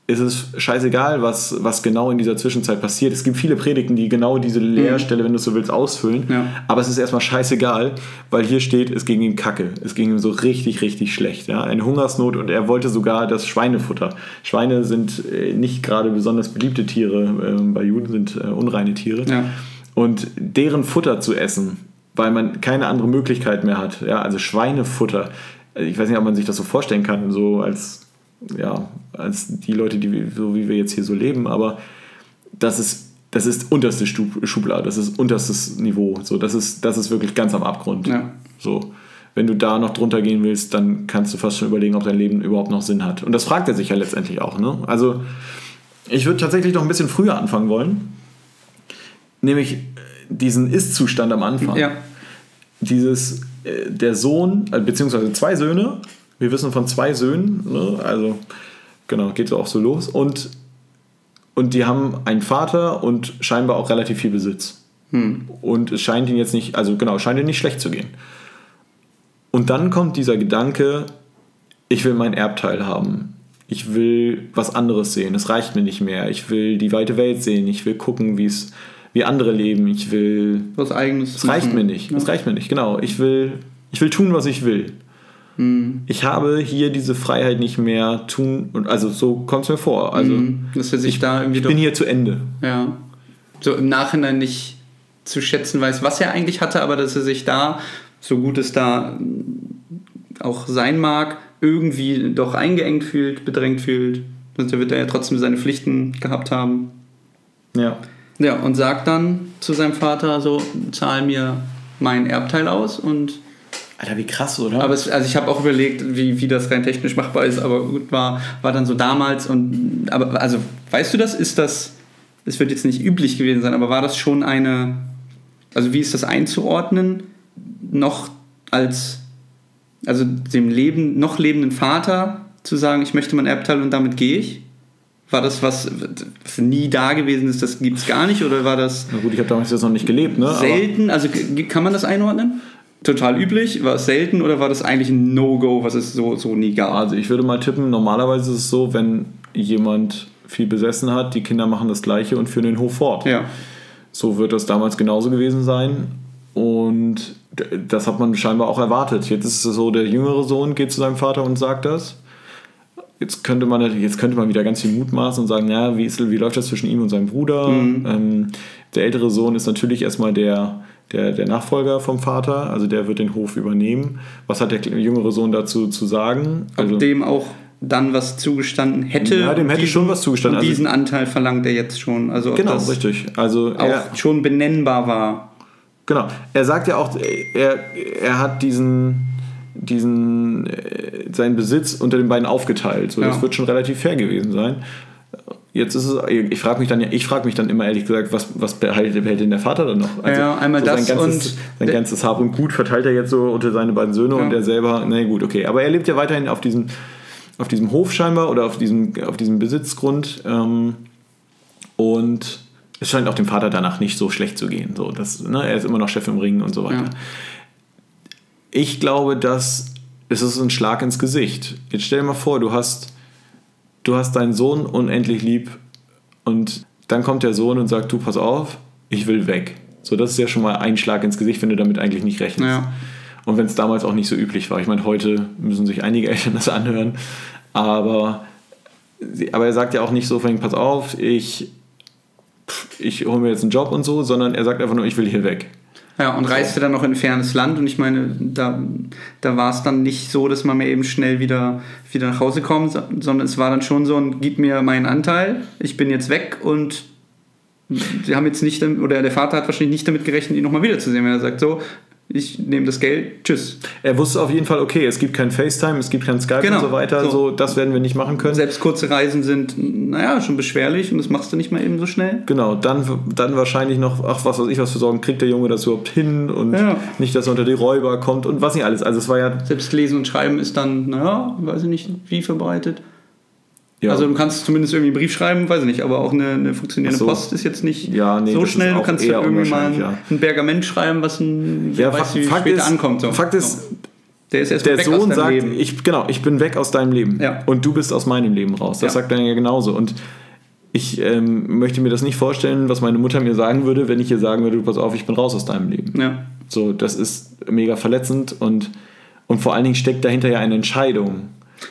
ist es scheißegal, was, was genau in dieser Zwischenzeit passiert. Es gibt viele Predigten, die genau diese Leerstelle, wenn du so willst, ausfüllen. Ja. Aber es ist erstmal scheißegal, weil hier steht, es ging ihm kacke. Es ging ihm so richtig, richtig schlecht. Ja? Eine Hungersnot und er wollte sogar das Schweinefutter. Schweine sind äh, nicht gerade besonders beliebte Tiere. ähm, bei Juden sind äh, unreine Tiere. Ja. Und deren Futter zu essen, weil man keine andere Möglichkeit mehr hat. Ja? Also Schweinefutter. Ich weiß nicht, ob man sich das so vorstellen kann, so als ja, als die Leute, die so wie wir jetzt hier so leben, aber das ist, das ist unterste Schublade, das ist unterstes Niveau. So, das, ist, das ist wirklich ganz am Abgrund. Ja. So. Wenn du da noch drunter gehen willst, dann kannst du fast schon überlegen, ob dein Leben überhaupt noch Sinn hat. Und das fragt er sich ja letztendlich auch. Ne? Also, ich würde tatsächlich noch ein bisschen früher anfangen wollen. Nämlich äh, diesen Ist-Zustand am Anfang Ja. dieses, äh, der Sohn, äh, beziehungsweise zwei Söhne, wir wissen von zwei Söhnen, ne? also genau, geht so auch so los, und, und die haben einen Vater und scheinbar auch relativ viel Besitz. Und es scheint ihnen jetzt nicht, also genau, scheint ihnen nicht schlecht zu gehen. Und dann kommt dieser Gedanke, ich will mein Erbteil haben. Ich will was anderes sehen. Es reicht mir nicht mehr. Ich will die weite Welt sehen. Ich will gucken, wie es, wie andere leben. Ich will Was eigenes. das reicht mir nicht. Das reicht mir nicht, genau. Ich will, ich will tun, was ich will. Ich habe hier diese Freiheit nicht mehr tun. Und also so kommt es mir vor. Also Dass er sich da irgendwie ich bin hier zu Ende. Ja. So im Nachhinein nicht zu schätzen weiß, was er eigentlich hatte, aber dass er sich da, so gut es da auch sein mag, irgendwie doch eingeengt fühlt, bedrängt fühlt. Sonst wird er ja trotzdem seine Pflichten gehabt haben. Ja. Ja, und sagt dann zu seinem Vater so, zahl mir mein Erbteil aus und Alter, wie krass, oder? aber es, also ich habe auch überlegt, wie, wie das rein technisch machbar ist, aber gut, war, war dann so damals und aber also weißt du das? Ist das, es wird jetzt nicht üblich gewesen sein, aber war das schon eine, also wie ist das einzuordnen, noch als, also dem Leben, noch lebenden Vater zu sagen, ich möchte mein Erbteil und damit gehe ich? War das was, was nie da gewesen ist, das gibt es gar nicht oder war das Na gut, ich habe damals jetzt noch nicht gelebt, ne? Aber selten? Also kann man das einordnen? Total üblich? War es selten oder war das eigentlich ein No-Go, was es so, so nie gab? also ich würde mal tippen, normalerweise ist es so, wenn jemand viel besessen hat, die Kinder machen das Gleiche und führen den Hof fort. Ja. So wird das damals genauso gewesen sein. Und das hat man scheinbar auch erwartet. Jetzt ist es so, der jüngere Sohn geht zu seinem Vater und sagt das. Jetzt könnte man, jetzt könnte man wieder ganz viel mutmaßen und sagen, ja, wie, ist, wie läuft das zwischen ihm und seinem Bruder? Ähm, der ältere Sohn ist natürlich erstmal der, der, der Nachfolger vom Vater, also der wird den Hof übernehmen. Was hat der jüngere Sohn dazu zu sagen? Also, Ob dem auch dann was zugestanden hätte? Ja, dem hätte diesen- schon was zugestanden. Und Also- diesen Anteil verlangt er jetzt schon. Also genau, das richtig. Also auch er, schon benennbar war. Genau. Er sagt ja auch, er, er hat diesen, diesen äh, seinen Besitz unter den beiden aufgeteilt. So, Das Ja. wird schon relativ fair gewesen sein. Jetzt ist es, ich frage mich dann ja, ich frage mich dann immer ehrlich gesagt, was, was behält, behält denn der Vater dann noch? Also Ja, einmal das sein ganzes, und- sein ganzes Hab und Gut verteilt er jetzt so unter seine beiden Söhne Ja. und er selber, na gut, okay. Aber er lebt ja weiterhin auf diesem, auf diesem Hof scheinbar oder auf diesem, auf diesem Besitzgrund. Ähm, und es scheint auch dem Vater danach nicht so schlecht zu gehen. So, das, ne, er ist immer noch Chef im Ring und so weiter. Ja. Ich glaube, dass es ist ein Schlag ins Gesicht. Jetzt stell dir mal vor, du hast, du hast deinen Sohn unendlich lieb und dann kommt der Sohn und sagt, du pass auf, ich will weg. So, das ist ja schon mal ein Schlag ins Gesicht, wenn du damit eigentlich nicht rechnest. Ja. Und wenn es damals auch nicht so üblich war. Ich meine, heute müssen sich einige Eltern das anhören. Aber, aber er sagt ja auch nicht so, pass auf, ich, ich hole mir jetzt einen Job und so, sondern er sagt einfach nur, ich will hier weg. Ja, und reiste dann noch in ein fernes Land? Und ich meine, da, da war es dann nicht so, dass man mir eben schnell wieder, wieder nach Hause kommt, so- sondern es war dann schon so ein, gib mir meinen Anteil, ich bin jetzt weg und sie haben jetzt nicht, oder der Vater hat wahrscheinlich nicht damit gerechnet, ihn nochmal wiederzusehen, wenn er sagt, so, ich nehme das Geld, tschüss. Er wusste auf jeden Fall, okay, es gibt kein FaceTime, es gibt kein Skype Genau. und so weiter, so. So. das werden wir nicht machen können. Selbst kurze Reisen sind, naja, schon beschwerlich und das machst du nicht mal eben so schnell. Genau, dann, dann wahrscheinlich noch, ach, was weiß ich, was für Sorgen kriegt der Junge das überhaupt hin und Ja. nicht, dass er unter die Räuber kommt und was nicht alles. Also es war ja, Selbst Lesen und Schreiben ist dann, naja, weiß ich nicht, wie verbreitet. Ja Also du kannst zumindest irgendwie einen Brief schreiben, weiß ich nicht, aber auch eine, eine funktionierende so. Post ist jetzt nicht Ja, nee, so schnell. Du kannst ja irgendwie mal ein, unwahrscheinlich, ein Pergament schreiben, was ein, ja, weiß, Fakt, wie Fakt ist, ankommt. So. Fakt ist, der ist erst der weg aus Sohn deinem sagt, Leben. ich, genau, ich bin weg aus deinem Leben Ja. und du bist aus meinem Leben raus. Das Ja. sagt er ja genauso. Und ich ähm, möchte mir das nicht vorstellen, was meine Mutter mir sagen würde, wenn ich ihr sagen würde, du pass auf, ich bin raus aus deinem Leben. ja. So, das ist mega verletzend und, und vor allen Dingen steckt dahinter ja eine Entscheidung.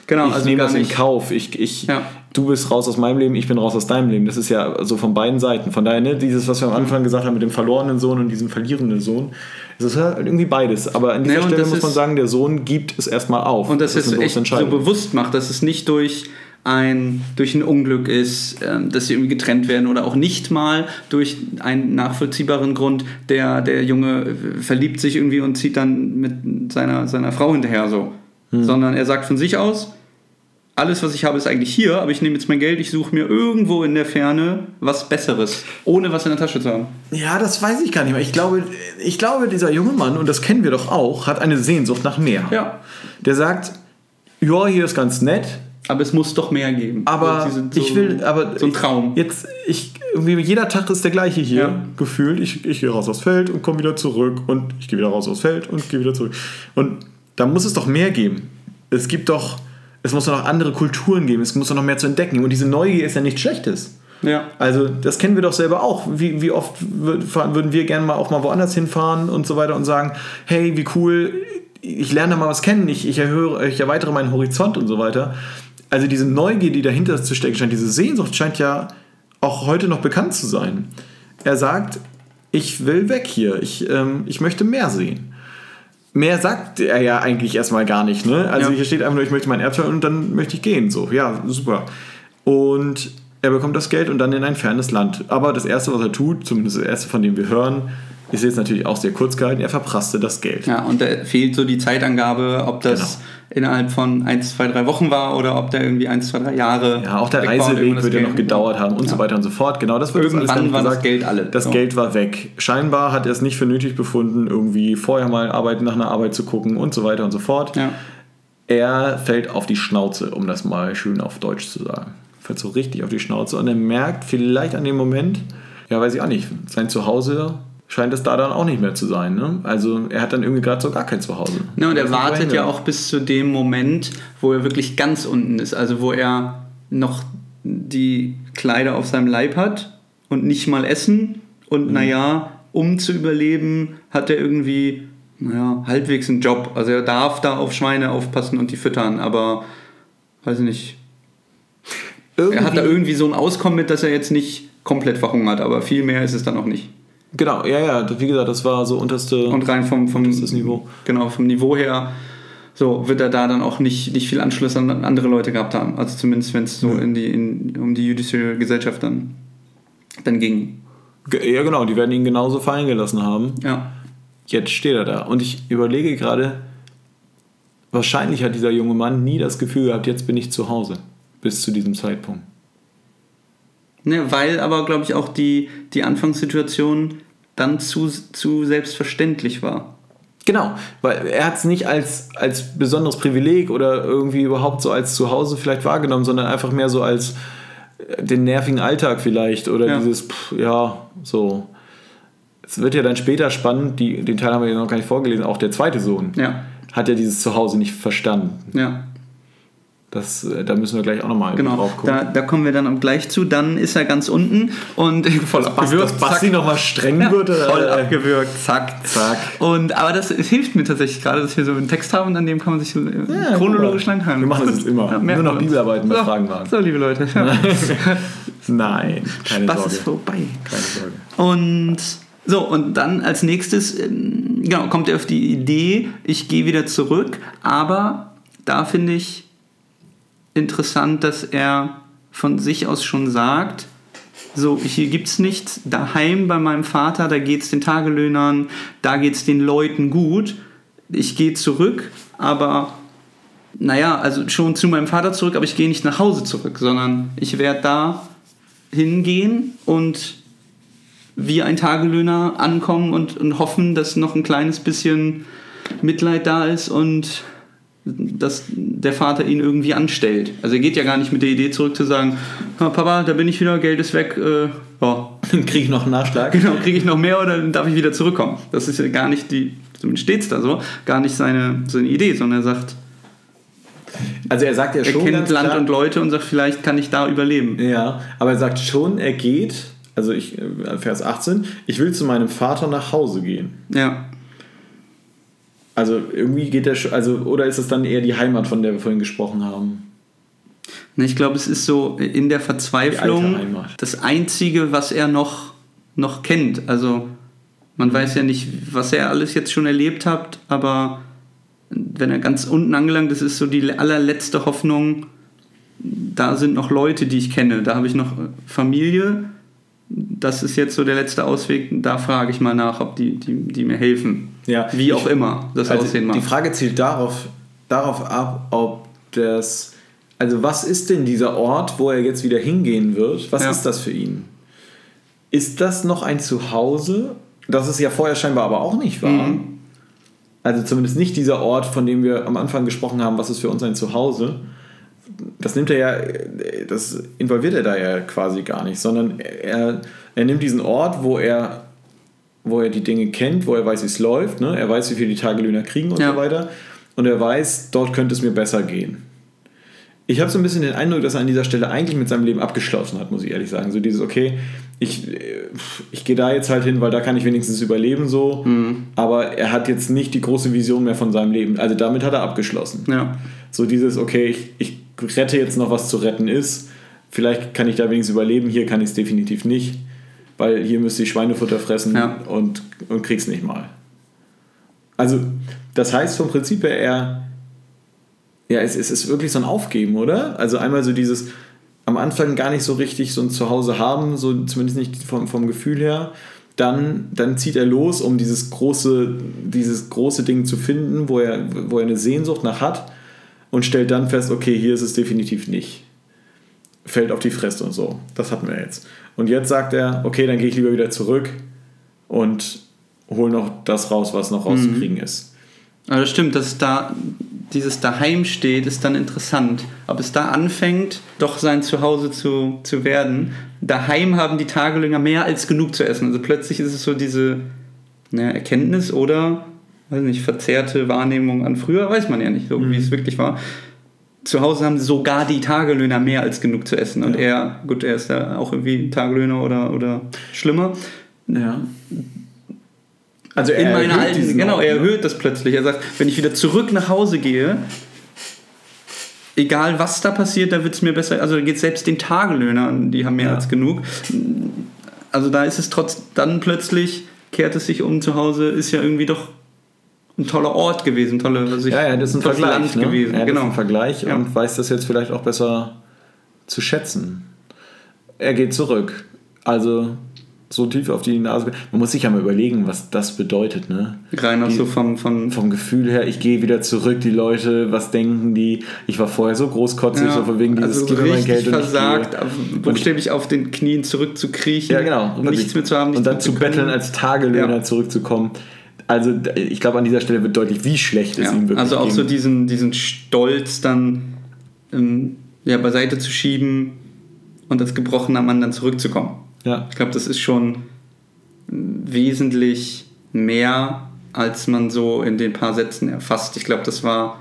Genau, ich also nehme das in Kauf. Ich, ich, Ja. Du bist raus aus meinem Leben, ich bin raus aus deinem Leben. Das ist ja so von beiden Seiten. Von daher, ne, dieses, was wir am Anfang gesagt haben mit dem verlorenen Sohn und diesem verlierenden Sohn, das ist halt irgendwie beides. Aber an dieser Ja, und Stelle muss man sagen, der Sohn gibt es erstmal auf. Und dass das es echt so bewusst macht, dass es nicht durch ein, durch ein Unglück ist, ähm, dass sie irgendwie getrennt werden oder auch nicht mal durch einen nachvollziehbaren Grund, der, der Junge äh, verliebt sich irgendwie und zieht dann mit seiner, seiner Frau hinterher so. Hm. Sondern er sagt von sich aus, alles, was ich habe, ist eigentlich hier, aber ich nehme jetzt mein Geld, ich suche mir irgendwo in der Ferne was Besseres, ohne was in der Tasche zu haben. Ja, das weiß ich gar nicht mehr. Ich glaube, ich glaube, dieser junge Mann, und das kennen wir doch auch, hat eine Sehnsucht nach mehr. Ja. Der sagt, ja, hier ist ganz nett, Aber es muss doch mehr geben. aber So ich will, aber so ein Traum. Jetzt, ich, jeder Tag ist der gleiche hier Ja. gefühlt. Ich, ich gehe raus aufs Feld und komme wieder zurück und ich gehe wieder raus aufs Feld und gehe wieder zurück. Und da muss es doch mehr geben. Es gibt doch, es muss doch noch andere Kulturen geben. Es muss doch noch mehr zu entdecken. Und diese Neugier ist ja nichts Schlechtes. Ja. Also das kennen wir doch selber auch. Wie, wie oft würden wir gerne mal auch mal woanders hinfahren und so weiter und sagen, hey, wie cool, ich lerne mal was kennen, ich, ich, erhöhe, ich erweitere meinen Horizont und so weiter. Also diese Neugier, die dahinter zu stecken scheint, diese Sehnsucht scheint ja auch heute noch bekannt zu sein. Er sagt, ich will weg hier, ich, ähm, ich möchte mehr sehen. Mehr sagt er ja eigentlich erstmal gar nicht. Ne? Also Ja. hier steht einfach nur, ich möchte mein Erbteil und dann möchte ich gehen. So, ja, super. Und er bekommt das Geld und dann in ein fernes Land. Aber das Erste, was er tut, zumindest das Erste, von dem wir hören, ist jetzt natürlich auch sehr kurz gehalten, er verprasste das Geld. Ja, und da fehlt so die Zeitangabe, ob das innerhalb von 1, 2, 3 Wochen war oder ob der irgendwie 1, 2, 3 Jahre. Ja, auch der Reiseweg das wird ja noch gedauert haben und so Ja. weiter und so fort. Genau, das wird alles Irgendwann nicht war das gesagt. Geld alle. Das So. Geld war weg. Scheinbar hat er es nicht für nötig befunden, irgendwie vorher mal Arbeit nach einer Arbeit zu gucken und so weiter und so fort. Ja. Er fällt auf die Schnauze, um das mal schön auf Deutsch zu sagen. Fällt so richtig auf die Schnauze und er merkt vielleicht an dem Moment, ja, weiß ich auch nicht, sein Zuhause scheint es da dann auch nicht mehr zu sein. Ne? Also er hat dann irgendwie gerade so gar kein Zuhause. Ne, und er wartet ja auch bis zu dem Moment, wo er wirklich ganz unten ist, also wo er noch die Kleider auf seinem Leib hat und nicht mal Essen. Und naja, um zu überleben, hat er irgendwie, naja, halbwegs einen Job. Also er darf da auf Schweine aufpassen und die füttern, aber weiß ich nicht. Er hat da irgendwie so ein Auskommen mit, dass er jetzt nicht komplett verhungert, aber viel mehr ist es dann auch nicht. Genau, ja, ja, wie gesagt, das war so unterste. Und rein vom, vom Niveau. Genau, vom Niveau her so wird er da dann auch nicht, nicht viel Anschluss an andere Leute gehabt haben. Also zumindest wenn es so in die, in, um die jüdische Gesellschaft dann, dann ging. Ja, genau, die werden ihn genauso fallen gelassen haben. Ja. Jetzt steht er da. Und ich überlege gerade, wahrscheinlich hat dieser junge Mann nie das Gefühl gehabt, jetzt bin ich zu Hause. Bis zu diesem Zeitpunkt. Ne, weil aber, glaube ich, auch die, die Anfangssituation dann zu, zu selbstverständlich war. Genau, weil er hat es nicht als, als besonderes Privileg oder irgendwie überhaupt so als Zuhause vielleicht wahrgenommen, sondern einfach mehr so als äh, den nervigen Alltag vielleicht oder Ja. dieses, pff, ja, so. Es wird ja dann später spannend, die, den Teil haben wir ja noch gar nicht vorgelesen, auch der zweite Sohn Ja, hat ja dieses Zuhause nicht verstanden. ja. Das, äh, da müssen wir gleich auch nochmal Genau, drauf gucken. da, da kommen wir dann auch gleich zu. Dann ist er ganz unten und voll Dass abgewürgt. Basti nochmal streng Ja, wird. Oder? voll abgewürgt, zack. Zack. Und, aber das hilft mir tatsächlich gerade, dass wir so einen Text haben, an dem kann man sich so äh, Ja, chronologisch langhangeln. Wir machen das jetzt immer. merken Nur noch. Bibelarbeiten bei so, Fragenwagen. So, liebe Leute. Nein, keine Spaß Sorge. ist vorbei. Keine Sorge. Und so, und dann als nächstes, ähm, genau, kommt er auf die Idee, ich gehe wieder zurück, aber da finde ich interessant, dass er von sich aus schon sagt, so, hier gibt's nichts, daheim bei meinem Vater, da geht's den Tagelöhnern, da geht's den Leuten gut, ich gehe zurück, aber naja, also schon zu meinem Vater zurück, aber ich gehe nicht nach Hause zurück, sondern ich werde da hingehen und wie ein Tagelöhner ankommen und, und hoffen, dass noch ein kleines bisschen Mitleid da ist und dass der Vater ihn irgendwie anstellt. Also er geht ja gar nicht mit der Idee zurück zu sagen, "Ah, Papa, da bin ich wieder, Geld ist weg, äh, ja, Dann kriege ich noch einen Nachschlag. genau, kriege ich noch mehr oder dann darf ich wieder zurückkommen. Das ist ja gar nicht die, zumindest steht es da so, gar nicht seine, seine Idee, sondern er sagt, Also er sagt ja er schon kennt ganz Land klar, und Leute und sagt, vielleicht kann ich da überleben. Ja, aber er sagt schon, er geht, also ich, äh, Vers 18, ich will zu meinem Vater nach Hause gehen. Ja, Also irgendwie geht er schon, also, oder ist es dann eher die Heimat, von der wir vorhin gesprochen haben? Ne, Ich glaube, es ist so in der Verzweiflung das Einzige, was er noch, noch kennt. Also man weiß ja nicht, was er alles jetzt schon erlebt hat, aber wenn er ganz unten angelangt ist, ist so die allerletzte Hoffnung, da sind noch Leute, die ich kenne, da habe ich noch Familie. Das ist jetzt so der letzte Ausweg. Da frage ich mal nach, ob die, die, die mir helfen. Ja, Wie auch immer das Also aussehen mag. die Frage zielt darauf, darauf ab, ob das, also was ist denn dieser Ort, wo er jetzt wieder hingehen wird? Was Ja. ist das für ihn? Ist das noch ein Zuhause? Das ist ja vorher scheinbar aber auch nicht wahr. Mhm. Also zumindest nicht dieser Ort, von dem wir am Anfang gesprochen haben, was ist für uns ein Zuhause. Das nimmt er ja, das involviert er da ja quasi gar nicht, sondern er, er nimmt diesen Ort, wo er, wo er die Dinge kennt, wo er weiß, wie es läuft, ne? er weiß, wie viel die Tagelöhner kriegen und Ja. so weiter. Und er weiß, dort könnte es mir besser gehen. Ich habe so ein bisschen den Eindruck, dass er an dieser Stelle eigentlich mit seinem Leben abgeschlossen hat, muss ich ehrlich sagen. So dieses, okay, ich, äh, ich gehe da jetzt halt hin, weil da kann ich wenigstens überleben so. Aber er hat jetzt nicht die große Vision mehr von seinem Leben. Also damit hat er abgeschlossen. ja. So dieses, okay, ich, ich rette jetzt noch, was zu retten ist. Vielleicht kann ich da wenigstens überleben, hier kann ich es definitiv nicht. Weil hier müsste ich Schweinefutter fressen Ja. und, und krieg's nicht mal. Also, das heißt vom Prinzip her eher, ja, es, es ist wirklich so ein Aufgeben, oder? Also einmal so dieses am Anfang gar nicht so richtig so ein Zuhause haben, so zumindest nicht vom, vom Gefühl her. Dann, dann zieht er los, um dieses große, dieses große Ding zu finden, wo er, wo er eine Sehnsucht nach hat und stellt dann fest, okay, hier ist es definitiv nicht. Fällt auf die Fresse und so. Das hatten wir jetzt. Und jetzt sagt er, okay, dann gehe ich lieber wieder zurück und hole noch das raus, was noch rauszukriegen ist. Aber das stimmt, dass da dieses daheim steht, ist dann interessant. Ob es da anfängt, doch sein Zuhause zu, zu werden. Daheim haben die Tagelöhner mehr als genug zu essen. Also plötzlich ist es so diese naja, Erkenntnis oder, weiß nicht, verzerrte Wahrnehmung an früher, weiß man ja nicht, so wie es wirklich war. Zu Hause haben sogar die Tagelöhner mehr als genug zu essen. Und Ja. er, gut, er ist ja auch irgendwie Tagelöhner oder, oder schlimmer. Ja. Also in meiner alten, genau, er ne? erhöht das plötzlich. Er sagt, wenn ich wieder zurück nach Hause gehe, egal was da passiert, da wird es mir besser. Also da geht selbst den Tagelöhnern, die haben mehr Ja. als genug. Also da ist es trotz, dann plötzlich kehrt es sich um zu Hause, ist ja irgendwie doch ein toller Ort gewesen, tolle, also Ja, ja, das ist ein Vergleich. Land ne? gewesen. Ja, das genau. ist ein Vergleich Ja. und weiß das jetzt vielleicht auch besser zu schätzen. Er geht zurück. Also so tief auf die Nase. Man muss sich ja mal überlegen, was das bedeutet. Ne? Rein auch Die- so vom, vom Vom Gefühl her, ich gehe wieder zurück, die Leute, was denken die? Ich war vorher so großkotzig, so von wegen dieses also so gib mein richtig Geld und versagt, gehe. auf, buchstäblich auf den Knien zurückzukriechen Ja, genau. und nichts mehr zu haben, und dann zu betteln, als Tagelöhner Ja. zurückzukommen. Also ich glaube, an dieser Stelle wird deutlich, wie schlecht es Ja, ihm wirklich also auch ging. so diesen, diesen Stolz dann ähm, ja, beiseite zu schieben und als gebrochener Mann dann zurückzukommen. ja. Ich glaube, das ist schon wesentlich mehr, als man so in den paar Sätzen erfasst. Ich glaube, das war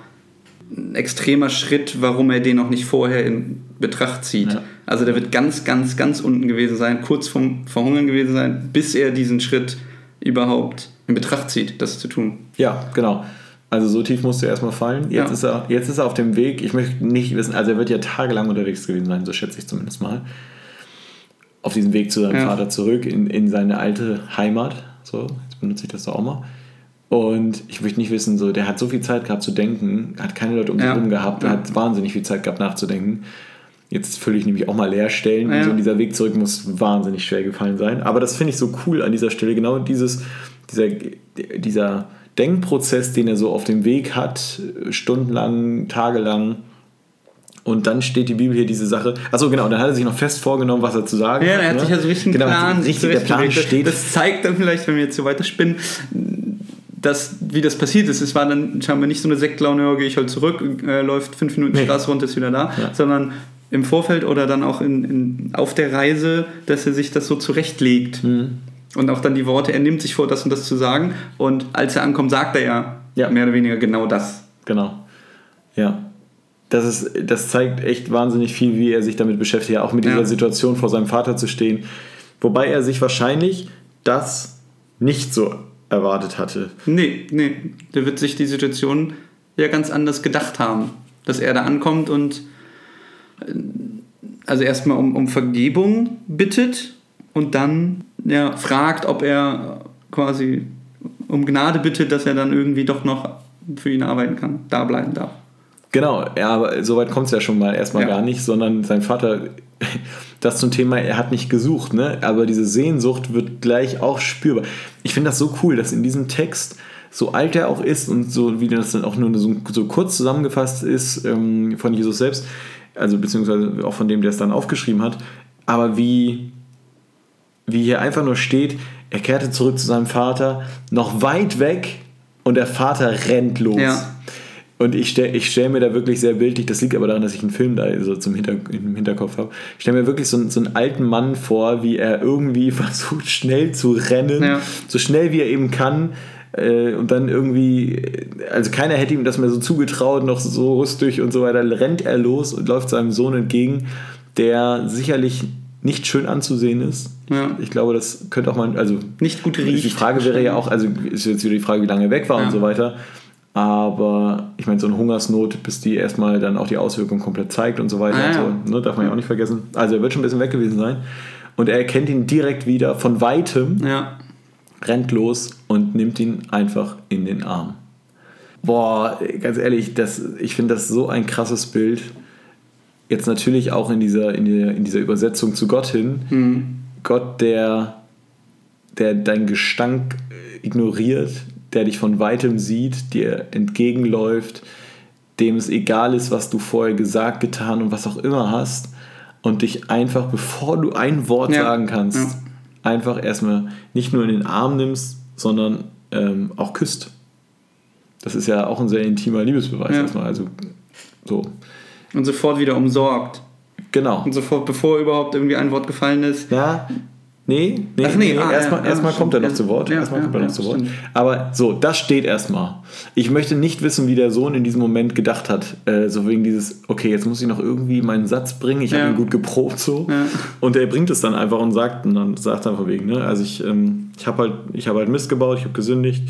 ein extremer Schritt, warum er den noch nicht vorher in Betracht zieht. Ja. Also der wird ganz, ganz, ganz unten gewesen sein, kurz vorm Verhungern gewesen sein, bis er diesen Schritt überhaupt in Betracht zieht, das zu tun. Ja, genau. Also so tief musste er erstmal fallen. Jetzt, Ja. ist er, jetzt ist er auf dem Weg. Ich möchte nicht wissen, also er wird ja tagelang unterwegs gewesen sein, so schätze ich zumindest mal. Auf diesem Weg zu seinem Ja. Vater zurück in, in seine alte Heimat. So, jetzt benutze ich das doch auch mal. Und ich möchte nicht wissen, so, der hat so viel Zeit gehabt zu denken, hat keine Leute um sich Ja. herum gehabt, Ja. hat wahnsinnig viel Zeit gehabt nachzudenken. Jetzt fülle ich nämlich auch mal Leerstellen. Ja. So dieser Weg zurück muss wahnsinnig schwer gefallen sein. Aber das finde ich so cool an dieser Stelle. Genau dieses, dieser, dieser Denkprozess, den er so auf dem Weg hat, stundenlang, tagelang. Und dann steht die Bibel hier diese Sache. Achso, genau, dann hat er sich noch fest vorgenommen, was er zu sagen Ja, hat. er hat ne? sich also richtig genau, Plan richtig, der Plan steht. Das zeigt dann vielleicht, wenn wir jetzt so weiterspinnen, dass, wie das passiert ist. Es war dann scheinbar nicht so eine Sektlaune, ja, gehe ich halt zurück, äh, läuft fünf Minuten Nee. Straße runter, ist wieder da, Ja. sondern im Vorfeld oder dann auch in, in, auf der Reise, dass er sich das so zurechtlegt. Mhm. Und auch dann die Worte, er nimmt sich vor, das und das zu sagen. Und als er ankommt, sagt er ja, Ja. mehr oder weniger genau das. Genau. Ja. Das, ist, das zeigt echt wahnsinnig viel, wie er sich damit beschäftigt, auch mit dieser Ja. Situation vor seinem Vater zu stehen. Wobei er sich wahrscheinlich das nicht so erwartet hatte. Nee, nee. Der wird sich die Situation ja ganz anders gedacht haben. Dass er da ankommt und äh, also erstmal um, um Vergebung bittet und dann ja, fragt, ob er quasi um Gnade bittet, dass er dann irgendwie doch noch für ihn arbeiten kann, da bleiben darf. Genau, ja, aber soweit kommt es ja schon mal erstmal Ja. gar nicht, sondern sein Vater, das zum Thema, er hat nicht gesucht, ne? aber diese Sehnsucht wird gleich auch spürbar. Ich finde das so cool, dass in diesem Text, so alt er auch ist und so wie das dann auch nur so, so kurz zusammengefasst ist ähm, von Jesus selbst, also beziehungsweise auch von dem, der es dann aufgeschrieben hat, aber wie, wie hier einfach nur steht, er kehrte zurück zu seinem Vater, noch weit weg und der Vater rennt los. Ja. Und ich stelle ich stell mir da wirklich sehr bildlich, das liegt aber daran, dass ich einen Film da so zum Hinter, im Hinterkopf habe. Ich stelle mir wirklich so, einen- so einen alten Mann vor, wie er irgendwie versucht, schnell zu rennen, Ja. so schnell wie er eben kann. äh, Und dann irgendwie, also keiner hätte ihm das mehr so zugetraut, noch so rüstig und so weiter, rennt er los und läuft seinem Sohn entgegen, der sicherlich nicht schön anzusehen ist. Ja. Ich glaube, das könnte auch mal, also Nicht gut riecht. die Frage wäre ja auch, also ist jetzt wieder die Frage, wie lange er weg war Ja. und so weiter. Aber ich meine, so eine Hungersnot, bis die erstmal dann auch die Auswirkungen komplett zeigt und so weiter, Ah, ja. und so, ne, darf man ja auch nicht vergessen. Also er wird schon ein bisschen weg gewesen sein. Und er erkennt ihn direkt wieder von weitem, Ja. rennt los und nimmt ihn einfach in den Arm. Boah, ganz ehrlich, das, ich finde das so ein krasses Bild. Jetzt natürlich auch in dieser, in dieser, in dieser Übersetzung zu Gott hin. Mhm. Gott, der, der deinen Gestank äh, ignoriert, der dich von weitem sieht, dir entgegenläuft, dem es egal ist, was du vorher gesagt, getan und was auch immer hast und dich einfach, bevor du ein Wort Ja. sagen kannst, Ja. einfach erstmal nicht nur in den Arm nimmst, sondern ähm, auch küsst. Das ist ja auch ein sehr intimer Liebesbeweis Ja. erstmal. Also so, Und sofort wieder umsorgt. genau. Und sofort, bevor überhaupt irgendwie ein Wort gefallen ist. Ja, nee, nee, Ach nee, nee. ah, erstmal ja, ja, erstmal kommt er noch zu Wort. Ja, erstmal ja, kommt er noch ja, zu Wort. stimmt. Aber so, das steht erstmal. Ich möchte nicht wissen, wie der Sohn in diesem Moment gedacht hat. Äh, so wegen dieses, okay, jetzt muss ich noch irgendwie meinen Satz bringen. Ich Ja. habe ihn gut geprobt so. Ja. Und er bringt es dann einfach und sagt, und dann sagt dann von wegen, ne? Also ich, ähm, ich habe halt, ich habe halt Mist gebaut, ich habe gesündigt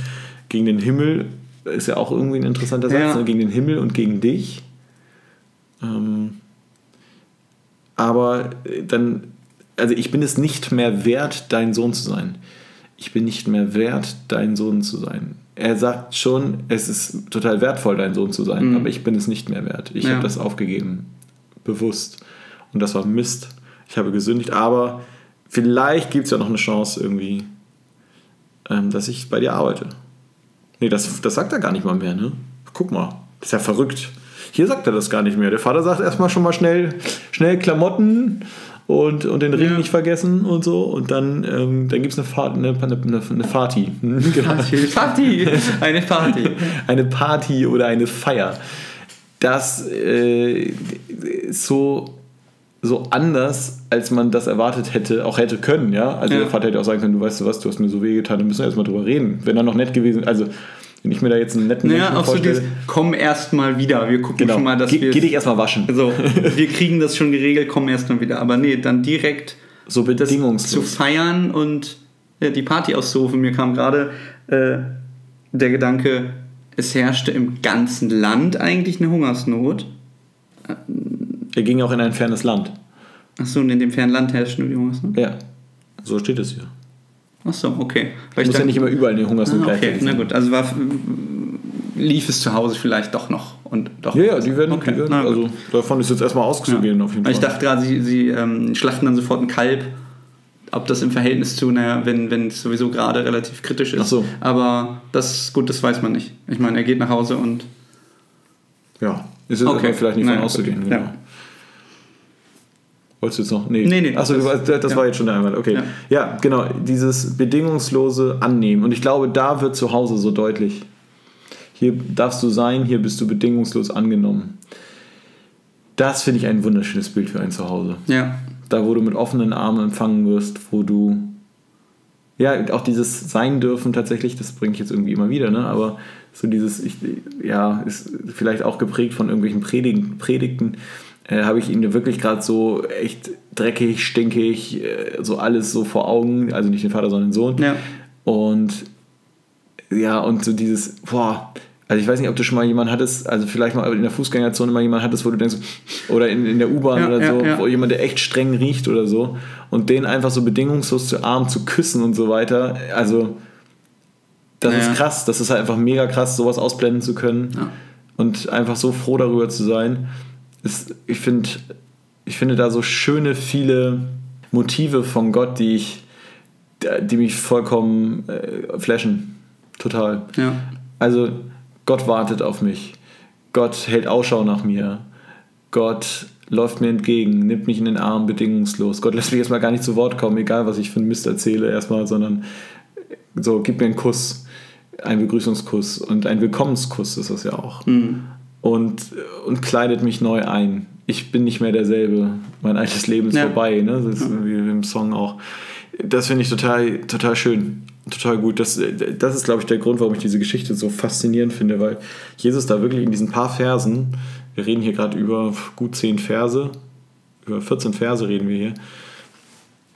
gegen den Himmel. Ist ja auch irgendwie ein interessanter Satz, Ja. ne? gegen den Himmel und gegen dich. Ähm, aber äh, dann, also ich bin es nicht mehr wert, dein Sohn zu sein. Ich bin nicht mehr wert, dein Sohn zu sein. Er sagt schon, es ist total wertvoll, dein Sohn zu sein, Mhm. aber ich bin es nicht mehr wert. Ich Ja. habe das aufgegeben, bewusst. Und das war Mist. Ich habe gesündigt, aber vielleicht gibt es ja noch eine Chance irgendwie, ähm, dass ich bei dir arbeite. Nee, das, das sagt er gar nicht mal mehr, ne? Guck mal, das ist ja verrückt. Hier sagt er das gar nicht mehr. Der Vater sagt erstmal schon mal schnell, schnell Klamotten und, und den Ring Ja. nicht vergessen und so. Und dann, ähm, dann gibt es eine, Fahrt, eine, eine, eine, eine Party. genau. Party, eine Party. Eine Party oder eine Feier. Das äh, ist so, so anders, als man das erwartet hätte, auch hätte können. Ja? Also Ja. der Vater hätte auch sagen können, du weißt du was, du hast mir so wehgetan, da müssen wir erstmal drüber reden. Wenn er noch nett gewesen also wenn ich mir da jetzt einen netten Naja, Menschen auch so vorstelle, dieses, komm erst mal wieder. Wir gucken genau, schon mal, dass geh, wir. geh dich erstmal waschen. so, wir kriegen das schon geregelt, kommen erst mal wieder. Aber nee, dann direkt So das zu bedingungslos. feiern und ja, die Party auszurufen. Mir kam gerade äh, der Gedanke, es herrschte im ganzen Land eigentlich eine Hungersnot. Er ging auch in ein fernes Land. Achso, und in dem fernen Land herrscht nur die Hungersnot? Ja, so steht es hier. Achso, okay. Weil Muss ja nicht immer überall eine Hungersnot Ah, okay, na gut. Also war, lief es zu Hause vielleicht doch noch. Und doch Ja, ja, die werden, Okay, die werden na gut. also davon ist jetzt erstmal auszugehen auf jeden Fall. Ich dachte gerade, sie, sie ähm, schlachten dann sofort ein Kalb. Ob das im Verhältnis zu, naja, wenn, wenn es sowieso gerade relativ kritisch ist. Ach so. Aber das, gut, das weiß man nicht. Ich meine, er geht nach Hause und. ja, ist jetzt Okay. vielleicht nicht von Naja, auszugehen. Genau. Ja. Wolltest du jetzt noch? Nee, Nee, nee, Achso, das- das, ja. war jetzt schon der Einwand. Okay. Ja. Ja. genau. Dieses bedingungslose Annehmen. Und ich glaube, da wird zu Hause so deutlich. Hier darfst du sein, hier bist du bedingungslos angenommen. Das finde ich ein wunderschönes Bild für ein Zuhause. Ja. Da, wo du mit offenen Armen empfangen wirst, wo du. Ja, auch dieses Sein dürfen tatsächlich, das bringe ich jetzt irgendwie immer wieder, ne? aber so dieses, ich, ja, ist vielleicht auch geprägt von irgendwelchen Predigen, Predigten, äh, habe ich ihn wirklich gerade so echt dreckig, stinkig, äh, so alles so vor Augen, also nicht den Vater, sondern den Sohn. Ja. Und ja, und so dieses, boah, also ich weiß nicht, ob du schon mal jemanden hattest, also vielleicht mal in der Fußgängerzone mal jemanden hattest, wo du denkst, oder in, in der U-Bahn Ja, oder ja, so, ja. wo jemand, der echt streng riecht oder so, und den einfach so bedingungslos zu Arm zu küssen und so weiter, also das Ja. ist krass, das ist halt einfach mega krass, sowas ausblenden zu können und einfach so froh darüber zu sein. Ist, ich, find, ich finde da so schöne, viele Motive von Gott, die ich, die mich vollkommen äh, flashen. Total. Ja. Also Gott wartet auf mich. Gott hält Ausschau nach mir. Gott läuft mir entgegen, nimmt mich in den Arm bedingungslos. Gott lässt mich erstmal gar nicht zu Wort kommen, egal was ich für einen Mist erzähle, erstmal, sondern so, gib mir einen Kuss, einen Begrüßungskuss und ein Willkommenskuss ist das ja auch. Und, und kleidet mich neu ein. Ich bin nicht mehr derselbe. Mein altes Leben ist Ja. vorbei. Ne? Das ist wie im Song auch. Das finde ich total, total schön. Total gut. Das, das ist, glaube ich, der Grund, warum ich diese Geschichte so faszinierend finde, weil Jesus da wirklich in diesen paar Versen, wir reden hier gerade über gut zehn Verse, über 14 Verse reden wir hier,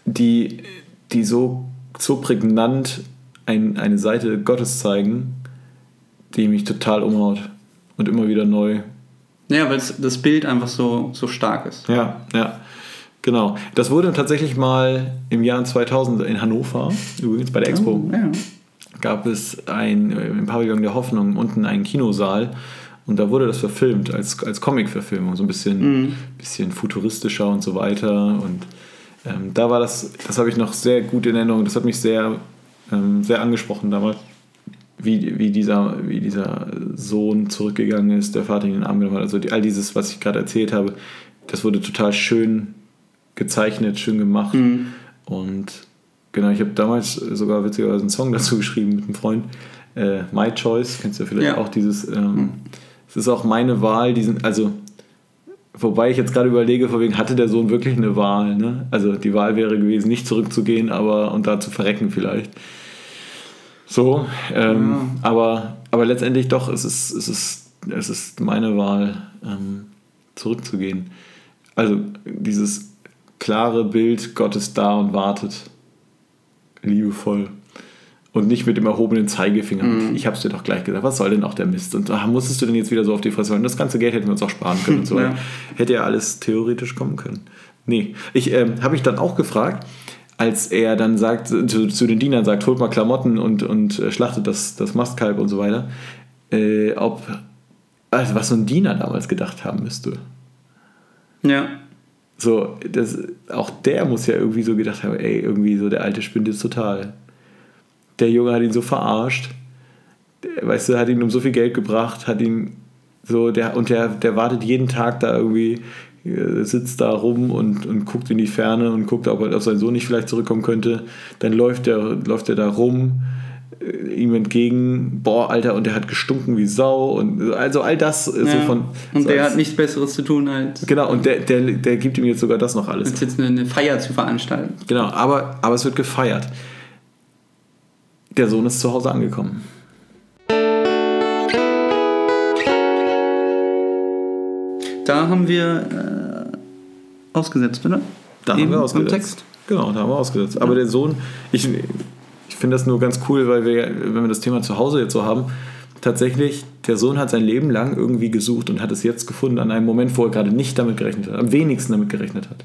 die, die so, so prägnant ein, eine Seite Gottes zeigen, die mich total umhaut und immer wieder neu. Ja, weil das Bild einfach so, so stark ist. Ja, ja, genau. Das wurde tatsächlich mal im Jahr 2000 in Hannover, übrigens bei der Expo, Oh, ja. gab es ein, äh, im Pavillon der Hoffnung unten einen Kinosaal und da wurde das verfilmt als, als Comic-Verfilmung, so ein bisschen, bisschen futuristischer und so weiter. Und ähm, da war das, das habe ich noch sehr gut in Erinnerung, das hat mich sehr, ähm, sehr angesprochen damals. Wie, wie, dieser, wie dieser Sohn zurückgegangen ist, der Vater ihn in den Arm genommen hat. Also die, all dieses, was ich gerade erzählt habe, das wurde total schön gezeichnet, schön gemacht. Und genau, ich habe damals sogar witzigerweise einen Song dazu geschrieben mit einem Freund. Äh, My Choice, kennst du ja vielleicht Ja. auch dieses. Ähm, Es ist auch meine Wahl, diesen, also wobei ich jetzt gerade überlege, vor wegen hatte der Sohn wirklich eine Wahl, ne? Also die Wahl wäre gewesen, nicht zurückzugehen, aber und da zu verrecken vielleicht. So, ähm, aber, aber letztendlich doch, es ist, es ist, es ist meine Wahl, ähm, zurückzugehen. Also dieses klare Bild, Gott ist da und wartet. Liebevoll. Und nicht mit dem erhobenen Zeigefinger. Ich hab's dir doch gleich gesagt, was soll denn auch der Mist? Und da musstest du denn jetzt wieder so auf die Fresse fallen? Das ganze Geld hätten wir uns auch sparen können und so. Ja. Hätte ja alles theoretisch kommen können. Nee, ich ähm, habe mich dann auch gefragt, als er dann sagt, zu, zu den Dienern sagt, holt mal Klamotten und, und äh, schlachtet das, das Mastkalb und so weiter, äh, ob, also was so ein Diener damals gedacht haben müsste. Ja. So, das, auch der muss ja irgendwie so gedacht haben, ey, irgendwie so der alte spinnt jetzt total. Der Junge hat ihn so verarscht, der, weißt du, hat ihn um so viel Geld gebracht, hat ihn So, der, und der, der wartet jeden Tag da irgendwie, sitzt da rum und, und guckt in die Ferne und guckt, ob, ob sein Sohn nicht vielleicht zurückkommen könnte. Dann läuft der, läuft der da rum, äh, ihm entgegen, boah, Alter, und der hat gestunken wie Sau und also all das äh, so Ja. von. und so der als- hat nichts Besseres zu tun, als, Genau, und der, der, der gibt ihm jetzt sogar das noch alles. als jetzt eine, eine Feier zu veranstalten. Genau, aber, aber es wird gefeiert. Der Sohn ist zu Hause angekommen. Da haben wir äh, ausgesetzt, oder? Da haben Eben wir am ausgesetzt. Text. Genau, da haben wir ausgesetzt. Aber der Sohn, ich, ich finde das nur ganz cool, weil wir, wenn wir das Thema zu Hause jetzt so haben, tatsächlich, der Sohn hat sein Leben lang irgendwie gesucht und hat es jetzt gefunden an einem Moment, wo er gerade nicht damit gerechnet hat, am wenigsten damit gerechnet hat.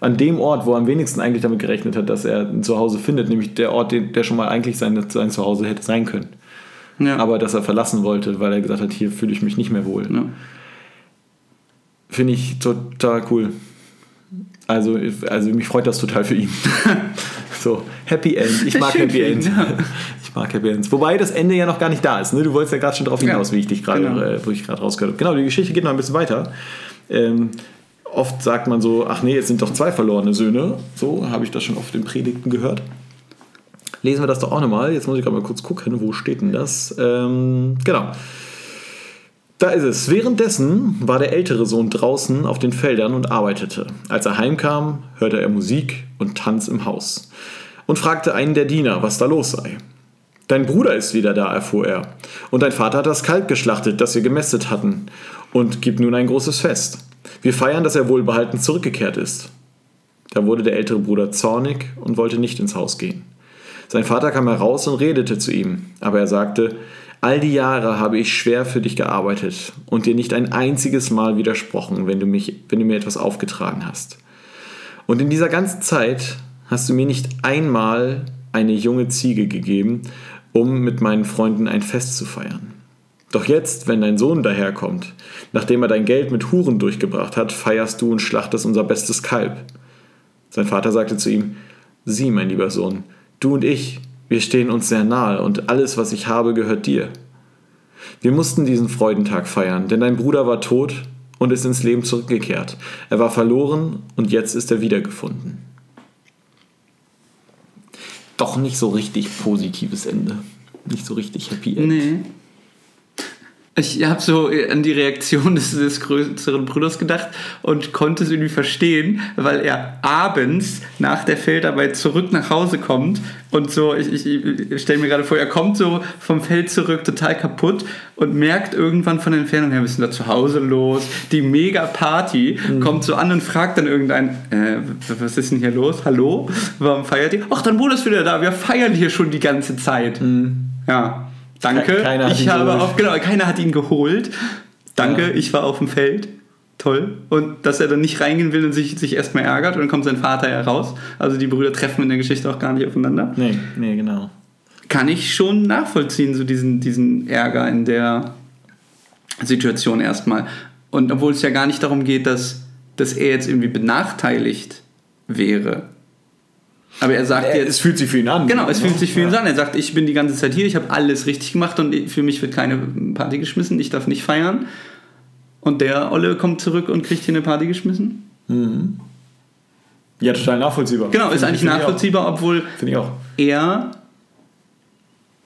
An dem Ort, wo er am wenigsten eigentlich damit gerechnet hat, dass er ein Zuhause findet, nämlich der Ort, der schon mal eigentlich sein, sein Zuhause hätte sein können. Ja. Aber dass er verlassen wollte, weil er gesagt hat, hier fühle ich mich nicht mehr wohl. ja. Finde ich total cool. Also, also mich freut das total für ihn. so, Happy End. Ich mag Happy End. Ich mag Happy Ends. Wobei das Ende ja noch gar nicht da ist. Ne? Du wolltest ja gerade schon drauf hinaus, Ja, wie ich dich gerade, genau. äh, wo ich gerade rausgehört habe. Genau, die Geschichte geht noch ein bisschen weiter. Ähm, oft sagt man so, ach nee, es sind doch zwei verlorene Söhne. So habe ich das schon oft in Predigten gehört. Lesen wir das doch auch nochmal. Jetzt muss ich gerade mal kurz gucken, wo steht denn das? Ähm, genau. Da ist es. Währenddessen war der ältere Sohn draußen auf den Feldern und arbeitete. Als er heimkam, hörte er Musik und Tanz im Haus und fragte einen der Diener, was da los sei. Dein Bruder ist wieder da, erfuhr er. Und dein Vater hat das Kalb geschlachtet, das wir gemästet hatten, und gibt nun ein großes Fest. Wir feiern, dass er wohlbehalten zurückgekehrt ist. Da wurde der ältere Bruder zornig und wollte nicht ins Haus gehen. Sein Vater kam heraus und redete zu ihm, aber er sagte, All die Jahre habe ich schwer für dich gearbeitet und dir nicht ein einziges Mal widersprochen, wenn du, mich, wenn du mir etwas aufgetragen hast. Und in dieser ganzen Zeit hast du mir nicht einmal eine junge Ziege gegeben, um mit meinen Freunden ein Fest zu feiern. Doch jetzt, wenn dein Sohn daherkommt, nachdem er dein Geld mit Huren durchgebracht hat, feierst du und schlachtest unser bestes Kalb. Sein Vater sagte zu ihm, Sieh, mein lieber Sohn, du und ich, wir stehen uns sehr nahe und alles, was ich habe, gehört dir. Wir mussten diesen Freudentag feiern, denn dein Bruder war tot und ist ins Leben zurückgekehrt. Er war verloren und jetzt ist er wiedergefunden. Doch nicht so richtig positives Ende. Nicht so richtig Happy End. Nee. Ich habe so an die Reaktion des, des größeren Bruders gedacht und konnte es irgendwie verstehen, weil er abends nach der Feldarbeit zurück nach Hause kommt und so, ich, ich, ich stelle mir gerade vor, er kommt so vom Feld zurück total kaputt und merkt irgendwann von der Entfernung her, wir sind da zu Hause los, die mega Party, kommt so an und fragt dann irgendein, äh, was ist denn hier los? Hallo? Warum feiert ihr? Ach, dein Bruder ist wieder da, wir feiern hier schon die ganze Zeit. Ja. Danke. Ke- keiner hat ich ihn habe auf, genau, keiner hat ihn geholt. Danke, Ja. ich war auf dem Feld. Toll. Und dass er dann nicht reingehen will und sich, sich erstmal ärgert und dann kommt sein Vater heraus. Also die Brüder treffen in der Geschichte auch gar nicht aufeinander. Nee, nee, genau. Kann ich schon nachvollziehen, so diesen, diesen Ärger in der Situation erstmal. Und obwohl es ja gar nicht darum geht, dass, dass er jetzt irgendwie benachteiligt wäre. Aber er sagt Äh, jetzt. Es fühlt sich für ihn an. Genau, es fühlt sich für ihn Ja. an. Er sagt, ich bin die ganze Zeit hier, ich habe alles richtig gemacht und für mich wird keine Party geschmissen, ich darf nicht feiern. Und der Olle kommt zurück und kriegt hier eine Party geschmissen. Ja, total nachvollziehbar. Genau, ist eigentlich nachvollziehbar, obwohl Finde ich auch. er,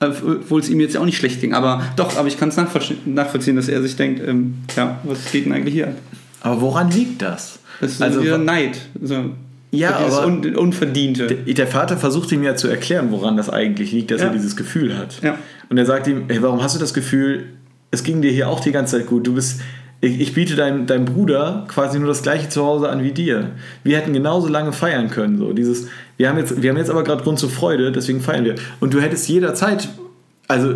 äh, obwohl es ihm jetzt ja auch nicht schlecht ging, aber doch, aber ich kann es nachvollziehen, dass er sich denkt, ähm, ja, was geht denn eigentlich hier? ab? Aber woran liegt das? Das ist Also, wieder Neid. So, Ja, dieses aber- Un Unverdiente. Der Vater versucht ihm ja zu erklären, woran das eigentlich liegt, dass Ja. er dieses Gefühl hat. Ja. Und er sagt ihm, hey, warum hast du das Gefühl, es ging dir hier auch die ganze Zeit gut. Du bist, ich, ich biete deinem, deinem Bruder quasi nur das gleiche Zuhause an wie dir. Wir hätten genauso lange feiern können. So. Dieses, wir, haben jetzt, wir haben jetzt aber gerade Grund zur Freude, deswegen feiern wir. Und du hättest jederzeit, also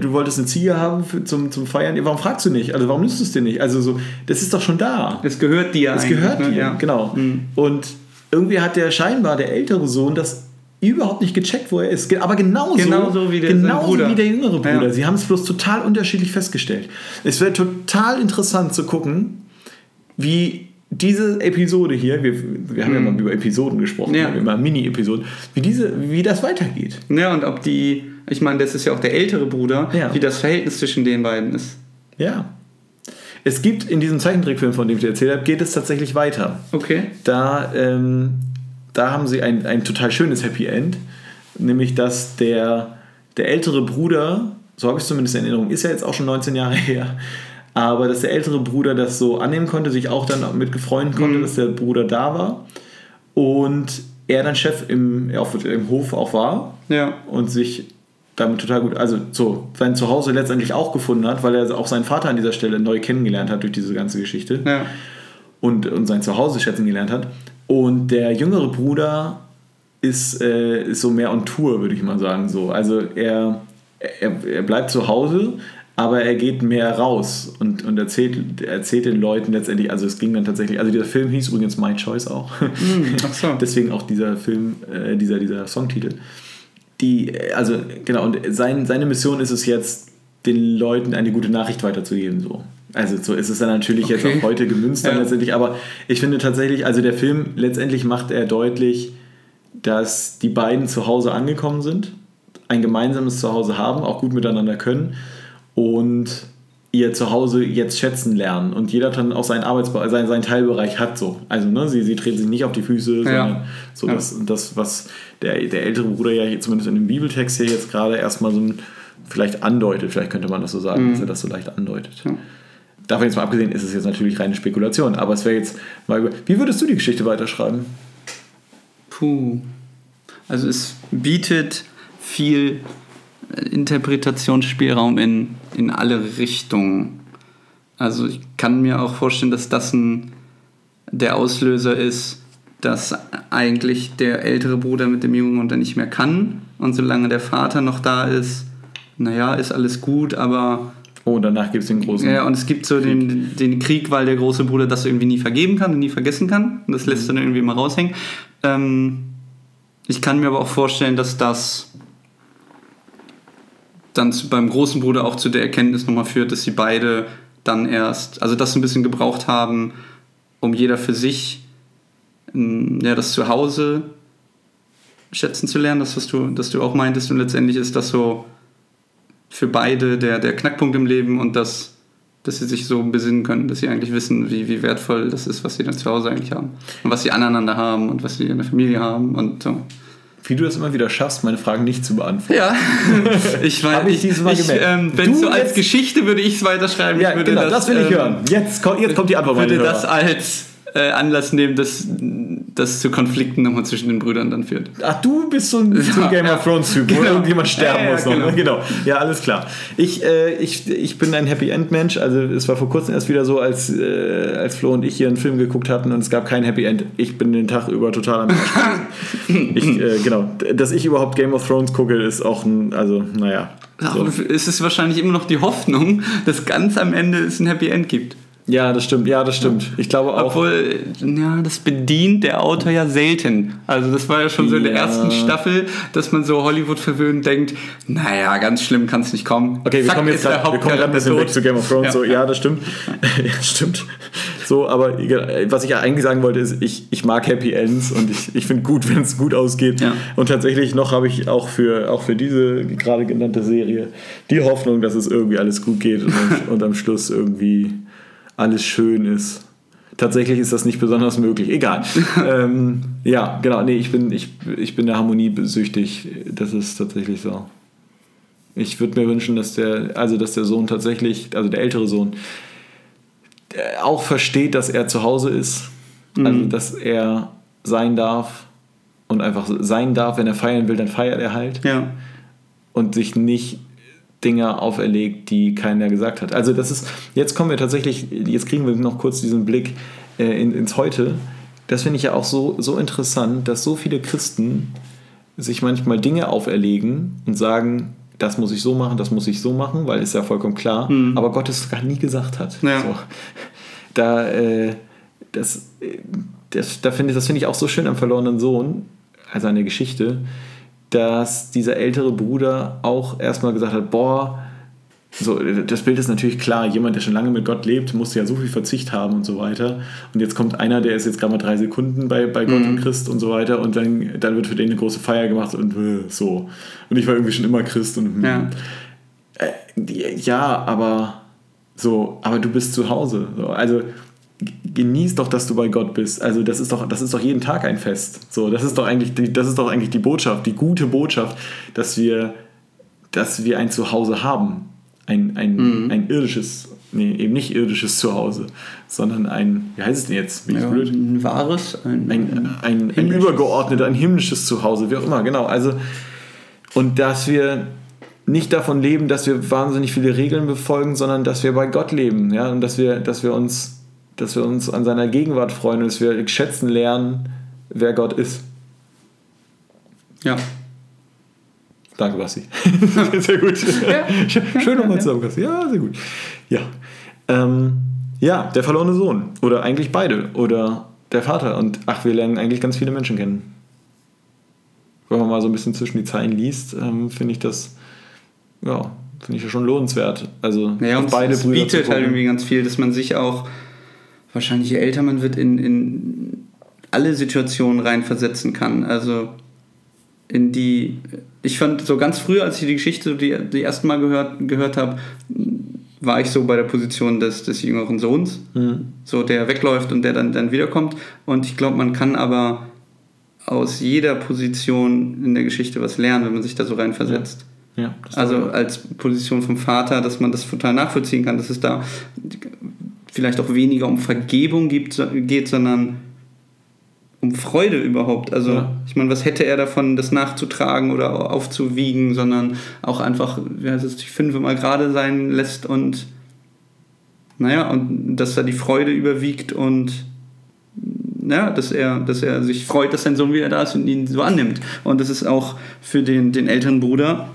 du wolltest eine Ziege haben für, zum, zum Feiern, warum fragst du nicht? Also warum nimmst du es dir nicht? Also so, das ist doch schon da. Es gehört dir Es gehört ne? dir, Ja. genau. Mhm. Und irgendwie hat der scheinbar, der ältere Sohn, das überhaupt nicht gecheckt, wo er ist. Aber genauso, Genauso wie der- genauso wie der jüngere Bruder. Ja. Sie haben es bloß total unterschiedlich festgestellt. Es wäre total interessant zu gucken, wie diese Episode hier, wir, wir haben ja mal über Episoden gesprochen, Mhm. Ja. über Mini-Episoden, wie, diese, wie das weitergeht. Ja, und ob die, ich meine, das ist ja auch der ältere Bruder, Ja. wie das Verhältnis zwischen den beiden ist. Ja. Es gibt in diesem Zeichentrickfilm, von dem ich dir erzählt habe, geht es tatsächlich weiter. Okay. Da, ähm, da haben sie ein, ein total schönes Happy End, nämlich dass der, der ältere Bruder, so habe ich es zumindest in Erinnerung, ist ja jetzt auch schon 19 Jahre her, aber dass der ältere Bruder das so annehmen konnte, sich auch dann mit gefreuen konnte, Mhm. dass der Bruder da war und er dann Chef im, auf, im Hof auch war Ja. und sich damit total gut, also so sein Zuhause letztendlich auch gefunden hat, weil er auch seinen Vater an dieser Stelle neu kennengelernt hat durch diese ganze Geschichte Ja. und, und sein Zuhause schätzen gelernt hat. Und der jüngere Bruder ist, äh, ist so mehr on Tour, würde ich mal sagen. So. Also er, er, er bleibt zu Hause, aber er geht mehr raus und, und erzählt, erzählt den Leuten letztendlich, also es ging dann tatsächlich, also dieser Film hieß übrigens My Choice auch. ach so. Deswegen auch dieser Film, äh, dieser, dieser Songtitel. Die, also genau, und sein, seine Mission ist es jetzt, den Leuten eine gute Nachricht weiterzugeben. So. Also so ist es dann natürlich jetzt Okay. auch heute gemünzt dann Ja. letztendlich, aber ich finde tatsächlich, also der Film letztendlich macht er deutlich, dass die beiden zu Hause angekommen sind, ein gemeinsames Zuhause haben, auch gut miteinander können und ihr Zuhause jetzt schätzen lernen und jeder dann auch seinen Arbeitsbereich, seinen, seinen Teilbereich hat so. Also ne, sie, sie treten sich nicht auf die Füße, sondern so Ja. das, das, was der, der ältere Bruder ja hier, zumindest in dem Bibeltext hier jetzt gerade erstmal so ein, vielleicht andeutet, vielleicht könnte man das so sagen, dass er das so leicht andeutet. Ja. Davon jetzt mal abgesehen, ist es jetzt natürlich reine Spekulation, aber es wäre jetzt mal über. Wie würdest du die Geschichte weiterschreiben? Puh. Also es bietet viel Interpretationsspielraum in, in alle Richtungen. Also ich kann mir auch vorstellen, dass das ein, der Auslöser ist, dass eigentlich der ältere Bruder mit dem Jungen und nicht mehr kann. Und solange der Vater noch da ist, naja, ist alles gut, aber Oh, danach gibt es den großen. ja, und es gibt so den, den Krieg, weil der große Bruder das irgendwie nie vergeben kann und nie vergessen kann. Und das lässt dann irgendwie mal raushängen. Ähm, ich kann mir aber auch vorstellen, dass das dann beim großen Bruder auch zu der Erkenntnis nochmal führt, dass sie beide dann erst, also das ein bisschen gebraucht haben, um jeder für sich ähm, ja, das Zuhause schätzen zu lernen, das, was du, das du auch meintest. Und letztendlich ist das so für beide der, der Knackpunkt im Leben und das, dass sie sich so besinnen können, dass sie eigentlich wissen, wie, wie wertvoll das ist, was sie dann zu Hause eigentlich haben. Und was sie aneinander haben und was sie in der Familie haben und so. Wie du das immer wieder schaffst, meine Fragen nicht zu beantworten. Ja, ich weiß, ich dieses Mal gemerkt. ähm, wenn Du so als Geschichte würde ich es weiterschreiben. Ja, ich würde genau, das, will ich ähm, hören. Jetzt, kommt- jetzt kommt die Antwort, meine würde das als äh, Anlass nehmen, dass das zu Konflikten nochmal zwischen den Brüdern dann führt. Ach, du bist so ein, so ein Ja, Game ja. of Thrones Typ, wo Genau. irgendjemand sterben Ja, ja, muss. Genau. ne? genau. Ja, alles klar. Ich, äh, ich, ich bin ein Happy End Mensch. Also es war vor kurzem erst wieder so, als, äh, als Flo und ich hier einen Film geguckt hatten und es gab kein Happy End. Ich bin den Tag über total am ich, äh, Genau. Dass ich überhaupt Game of Thrones gucke, ist auch ein, also, naja. So. Es ist wahrscheinlich immer noch die Hoffnung, dass ganz am Ende es ein Happy End gibt. Ja, das stimmt. Ja, das stimmt. Ich glaube auch. Obwohl, ja, das bedient der Autor ja selten. Also das war ja schon so in der Ja. ersten Staffel, dass man so Hollywood verwöhnt denkt, naja, ganz schlimm kann es nicht kommen. Okay, wir Zack, kommen jetzt grad, wir kommen gerade ein bisschen weg zu Game of Thrones. Ja. So, ja, das stimmt. ja, stimmt. So, aber was ich eigentlich sagen wollte, ist, ich, ich mag Happy Ends und ich, ich finde gut, wenn es gut ausgeht. Ja. Und tatsächlich noch habe ich auch für, auch für diese gerade genannte Serie die Hoffnung, dass es irgendwie alles gut geht und, und am Schluss irgendwie alles schön ist. Tatsächlich ist das nicht besonders möglich. Egal. ähm, ja, genau. Nee, ich bin, ich, ich bin der Harmonie süchtig. Das ist tatsächlich so. Ich würde mir wünschen, dass der, also dass der Sohn tatsächlich, also der ältere Sohn, der auch versteht, dass er zu Hause ist. Also dass er sein darf und einfach sein darf, wenn er feiern will, dann feiert er halt Ja. und sich nicht Dinge auferlegt, die keiner gesagt hat. Also das ist, jetzt kommen wir tatsächlich, jetzt kriegen wir noch kurz diesen Blick äh, in, ins Heute. Das finde ich ja auch so, so interessant, dass so viele Christen sich manchmal Dinge auferlegen und sagen, das muss ich so machen, das muss ich so machen, weil ist ja vollkommen klar, aber Gott es gar nie gesagt hat. Ja. So. Da, äh, das, äh, das, da finde ich, das finde ich auch so schön am verlorenen Sohn, also an der Geschichte, dass dieser ältere Bruder auch erstmal gesagt hat, boah, so, das Bild ist natürlich klar, jemand, der schon lange mit Gott lebt, muss ja so viel Verzicht haben und so weiter. Und jetzt kommt einer, der ist jetzt gerade mal drei Sekunden bei, bei Gott und Christ und so weiter und dann, dann wird für den eine große Feier gemacht und äh, so. Und ich war irgendwie schon immer Christ und hm. Ja. Äh, ja, aber So, aber du bist zu Hause. So, also genieß doch, dass du bei Gott bist. Also das ist doch, das ist doch jeden Tag ein Fest. So, das ist doch eigentlich, die, das ist doch eigentlich die Botschaft, die gute Botschaft, dass wir, dass wir ein Zuhause haben. Ein, ein, Mhm. ein irdisches, nee, eben nicht irdisches Zuhause, sondern ein, wie heißt es denn jetzt? Bin ich Ja, blöd? ein wahres, ein, ein, ein, ein himmlisches. übergeordneter, ein himmlisches Zuhause, wie auch immer, genau. Also, und dass wir nicht davon leben, dass wir wahnsinnig viele Regeln befolgen, sondern dass wir bei Gott leben, ja, und dass wir, dass wir uns, dass wir uns an seiner Gegenwart freuen und dass wir schätzen lernen, wer Gott ist. ja. Danke, Basti. sehr gut. Schön nochmal zusammengefasst. Ja, sehr gut. Ja. Ähm, ja, der verlorene Sohn. Oder eigentlich beide. Oder der Vater. Und ach, wir lernen eigentlich ganz viele Menschen kennen. Wenn man mal so ein bisschen zwischen die Zeilen liest, ähm, finde ich das, ja, finde ich das schon lohnenswert. Also Ja, und beide es Brüder zu bietet halt irgendwie ganz viel, dass man sich auch, wahrscheinlich je älter man wird, in, in alle Situationen reinversetzen kann. Also in die, ich fand so ganz früher, als ich die Geschichte die, die erste Mal gehört, gehört habe, war ich so bei der Position des, des jüngeren Sohns, Mhm. so der wegläuft und der dann, dann wiederkommt. Und ich glaube, man kann aber aus jeder Position in der Geschichte was lernen, wenn man sich da so reinversetzt. Ja, das Also als Position vom Vater, dass man das total nachvollziehen kann, dass es da vielleicht auch weniger um Vergebung gibt, geht, sondern um Freude überhaupt. Also Ja. ich meine, was hätte er davon, das nachzutragen oder aufzuwiegen, sondern auch einfach, wie heißt es, die fünf mal gerade sein lässt und naja, und dass da die Freude überwiegt und ja, dass er, dass er sich freut, dass sein Sohn wieder da ist und ihn so annimmt. Und das ist auch für den, den älteren Bruder,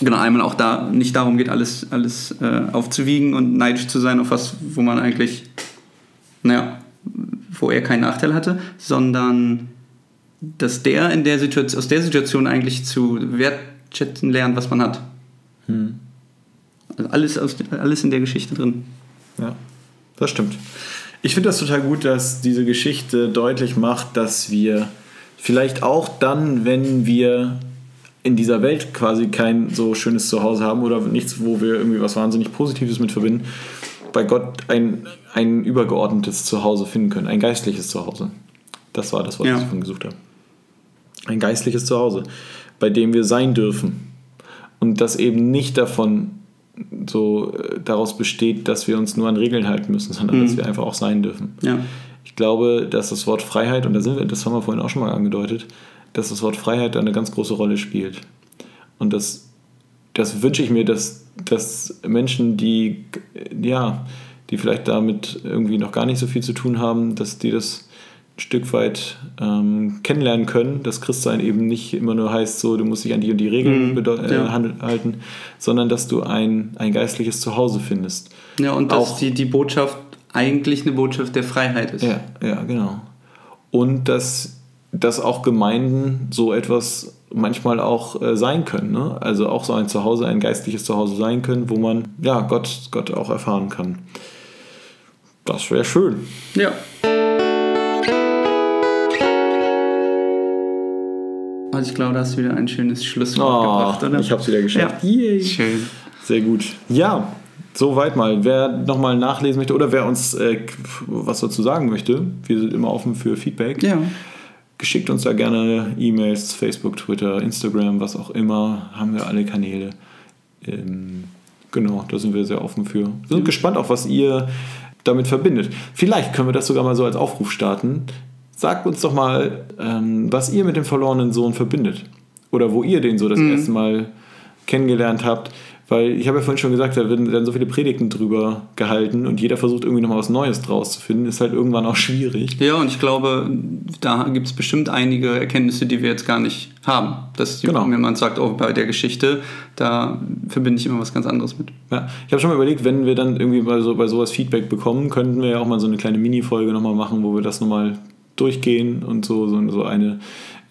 genau, einmal auch da nicht darum geht, alles, alles äh, aufzuwiegen und neidisch zu sein auf was, wo man eigentlich, naja, wo er keinen Nachteil hatte, sondern dass der in der Situation, aus der Situation eigentlich zu wertschätzen lernt, was man hat. Hm. Also alles, aus, alles in der Geschichte drin. Ja, das stimmt. Ich finde das total gut, dass diese Geschichte deutlich macht, dass wir vielleicht auch dann, wenn wir in dieser Welt quasi kein so schönes Zuhause haben oder nichts, wo wir irgendwie was wahnsinnig Positives mit verbinden, bei Gott ein, ein übergeordnetes Zuhause finden können, ein geistliches Zuhause. Das war das, was Ja. ich von gesucht habe. Ein geistliches Zuhause, bei dem wir sein dürfen. Und das eben nicht davon so äh, daraus besteht, dass wir uns nur an Regeln halten müssen, sondern dass wir einfach auch sein dürfen. Ja. Ich glaube, dass das Wort Freiheit, und da sind wir, das haben wir vorhin auch schon mal angedeutet, dass das Wort Freiheit eine ganz große Rolle spielt. Und das, das wünsche ich mir, dass, dass Menschen, die, äh, ja, die vielleicht damit irgendwie noch gar nicht so viel zu tun haben, dass die das ein Stück weit ähm, kennenlernen können, dass Christsein eben nicht immer nur heißt, so du musst dich an die und die Regeln Mhm, äh, ja. handel- halten, sondern dass du ein, ein geistliches Zuhause findest. Ja, und dass Auch- die, die Botschaft eigentlich eine Botschaft der Freiheit ist. Ja, ja, genau. Und dass, dass auch Gemeinden so etwas manchmal auch äh, sein können. Ne? Also auch so ein Zuhause, ein geistliches Zuhause sein können, wo man ja, Gott, Gott auch erfahren kann. Das wäre schön. Ja. Also ich glaube, da hast du wieder ein schönes Schlusswort gebracht, oder? Oh, ich habe es wieder geschafft. Ja. Yay. Schön. Sehr gut. Ja, soweit mal. Wer nochmal nachlesen möchte oder wer uns äh, was dazu sagen möchte, wir sind immer offen für Feedback. Ja. Geschickt uns da gerne E-Mails, Facebook, Twitter, Instagram, was auch immer. Haben wir alle Kanäle. Ähm, genau, da sind wir sehr offen für. Wir sind gespannt auf, was ihr damit verbindet. Vielleicht können wir das sogar mal so als Aufruf starten. Sagt uns doch mal, ähm, was ihr mit dem verlorenen Sohn verbindet. Oder wo ihr den so das erste Mal kennengelernt habt. Weil ich habe ja vorhin schon gesagt, da werden, so viele Predigten drüber gehalten und jeder versucht irgendwie nochmal was Neues draus zu finden. Ist halt irgendwann auch schwierig. Ja, und ich glaube, da gibt es bestimmt einige Erkenntnisse, die wir jetzt gar nicht haben. Dass Genau. wenn jemand sagt, oh, bei der Geschichte, da verbinde ich immer was ganz anderes mit. Ja, ich habe schon mal überlegt, wenn wir dann irgendwie bei, so, bei sowas Feedback bekommen, könnten wir ja auch mal so eine kleine Mini-Folge nochmal machen, wo wir das nochmal durchgehen und so, so, so eine.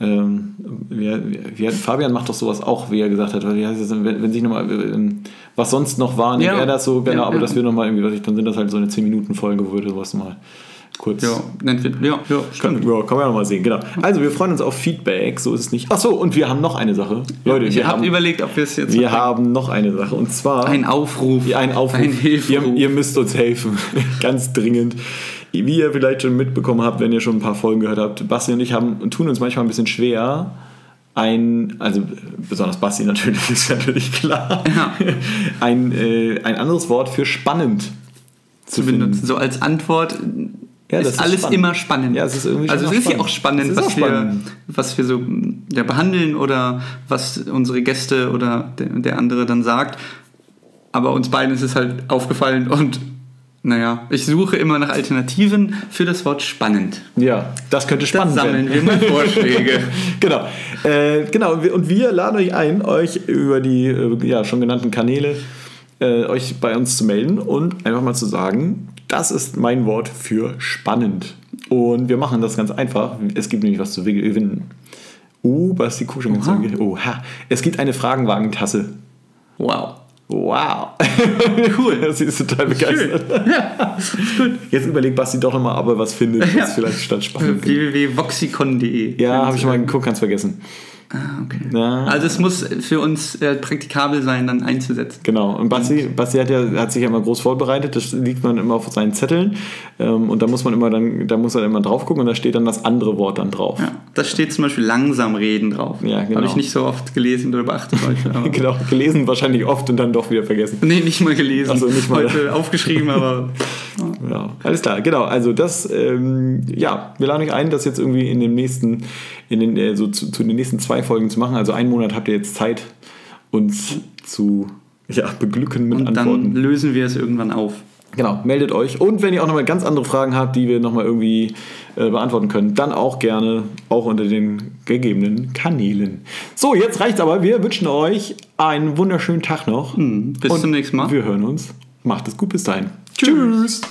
Ähm, wie, wie, Fabian macht doch sowas auch, wie er gesagt hat, weil denn, wenn, wenn sich nochmal, ähm, was sonst noch war, nimmt Ja. er das so, genau, Ja, aber ja. dass wir nochmal irgendwie, was ich, dann sind das halt so eine 10-Minuten-Folge, wo wir sowas mal kurz. Ja, ja, ja, Kann, stimmt. ja, kann man ja mal sehen, genau. Also wir freuen uns auf Feedback, so ist es nicht. Achso, und wir haben noch eine Sache. Leute, Ich wir, habe haben, überlegt, ob wir es jetzt wir haben noch eine Sache. Und zwar ein Aufruf, ein Aufruf. ein Hilferuf. Ihr, ihr müsst uns helfen. Ganz dringend. Wie ihr vielleicht schon mitbekommen habt, wenn ihr schon ein paar Folgen gehört habt, Basti und ich haben, tun uns manchmal ein bisschen schwer, ein, also besonders Basti natürlich, ist natürlich klar, Ja. ein, äh, ein anderes Wort für spannend zu, zu benutzen. finden. So als Antwort Ja, das ist ist alles spannend. immer spannend. Ja, es ist irgendwie also es ist auch ja auch spannend, spannend. Was, auch wir, spannend. was wir so ja, behandeln oder was unsere Gäste oder der, der andere dann sagt. Aber uns beiden ist es halt aufgefallen und naja, ich suche immer nach Alternativen für das Wort spannend. Ja, das könnte spannend sammeln werden. wir mal Vorschläge. genau. Äh, genau. Und wir laden euch ein, euch über die äh, ja, schon genannten Kanäle äh, euch bei uns zu melden und einfach mal zu sagen, das ist mein Wort für spannend. Und wir machen das ganz einfach. Es gibt nämlich was zu gewinnen. Oh, Basti guck schon ganz Oha. Oha. Es gibt eine Fragenwagentasse. Wow. Wow. cool. Das ist total begeistert. Ja, ist gut. Jetzt überlegt Basti doch nochmal, ob er was findet, was Ja. vielleicht statt spannend www.voxicon.de. Ja, habe ich mal geguckt, ganz vergessen. Ah, okay. Ja. Also es muss für uns äh, praktikabel sein, dann einzusetzen. Genau, und Basti, Basti hat, ja, hat sich ja immer groß vorbereitet, das liegt man immer auf seinen Zetteln ähm, und da muss man immer dann, da muss er immer drauf gucken und da steht dann das andere Wort dann drauf. Ja, da steht zum Beispiel langsam reden drauf. Ja, genau. Habe ich nicht so oft gelesen oder beachtet heute. Genau, gelesen wahrscheinlich oft und dann doch wieder vergessen. nee, nicht mal gelesen. Ach so, nicht mal. Heute aufgeschrieben, aber Ja, alles klar, genau. Also das, ähm, ja, wir laden euch ein, das jetzt irgendwie in dem nächsten, in den, äh, so zu, zu den nächsten zwei Folgen zu machen. Also einen Monat habt ihr jetzt Zeit, uns zu ja, beglücken mit und Antworten. dann lösen wir es irgendwann auf. Genau, meldet euch. Und wenn ihr auch nochmal ganz andere Fragen habt, die wir nochmal irgendwie äh, beantworten können, dann auch gerne, auch unter den gegebenen Kanälen. So, jetzt reicht's aber. Wir wünschen euch einen wunderschönen Tag noch. bis Und zum nächsten Mal. Wir hören uns. Macht es gut bis dahin. Tschüss.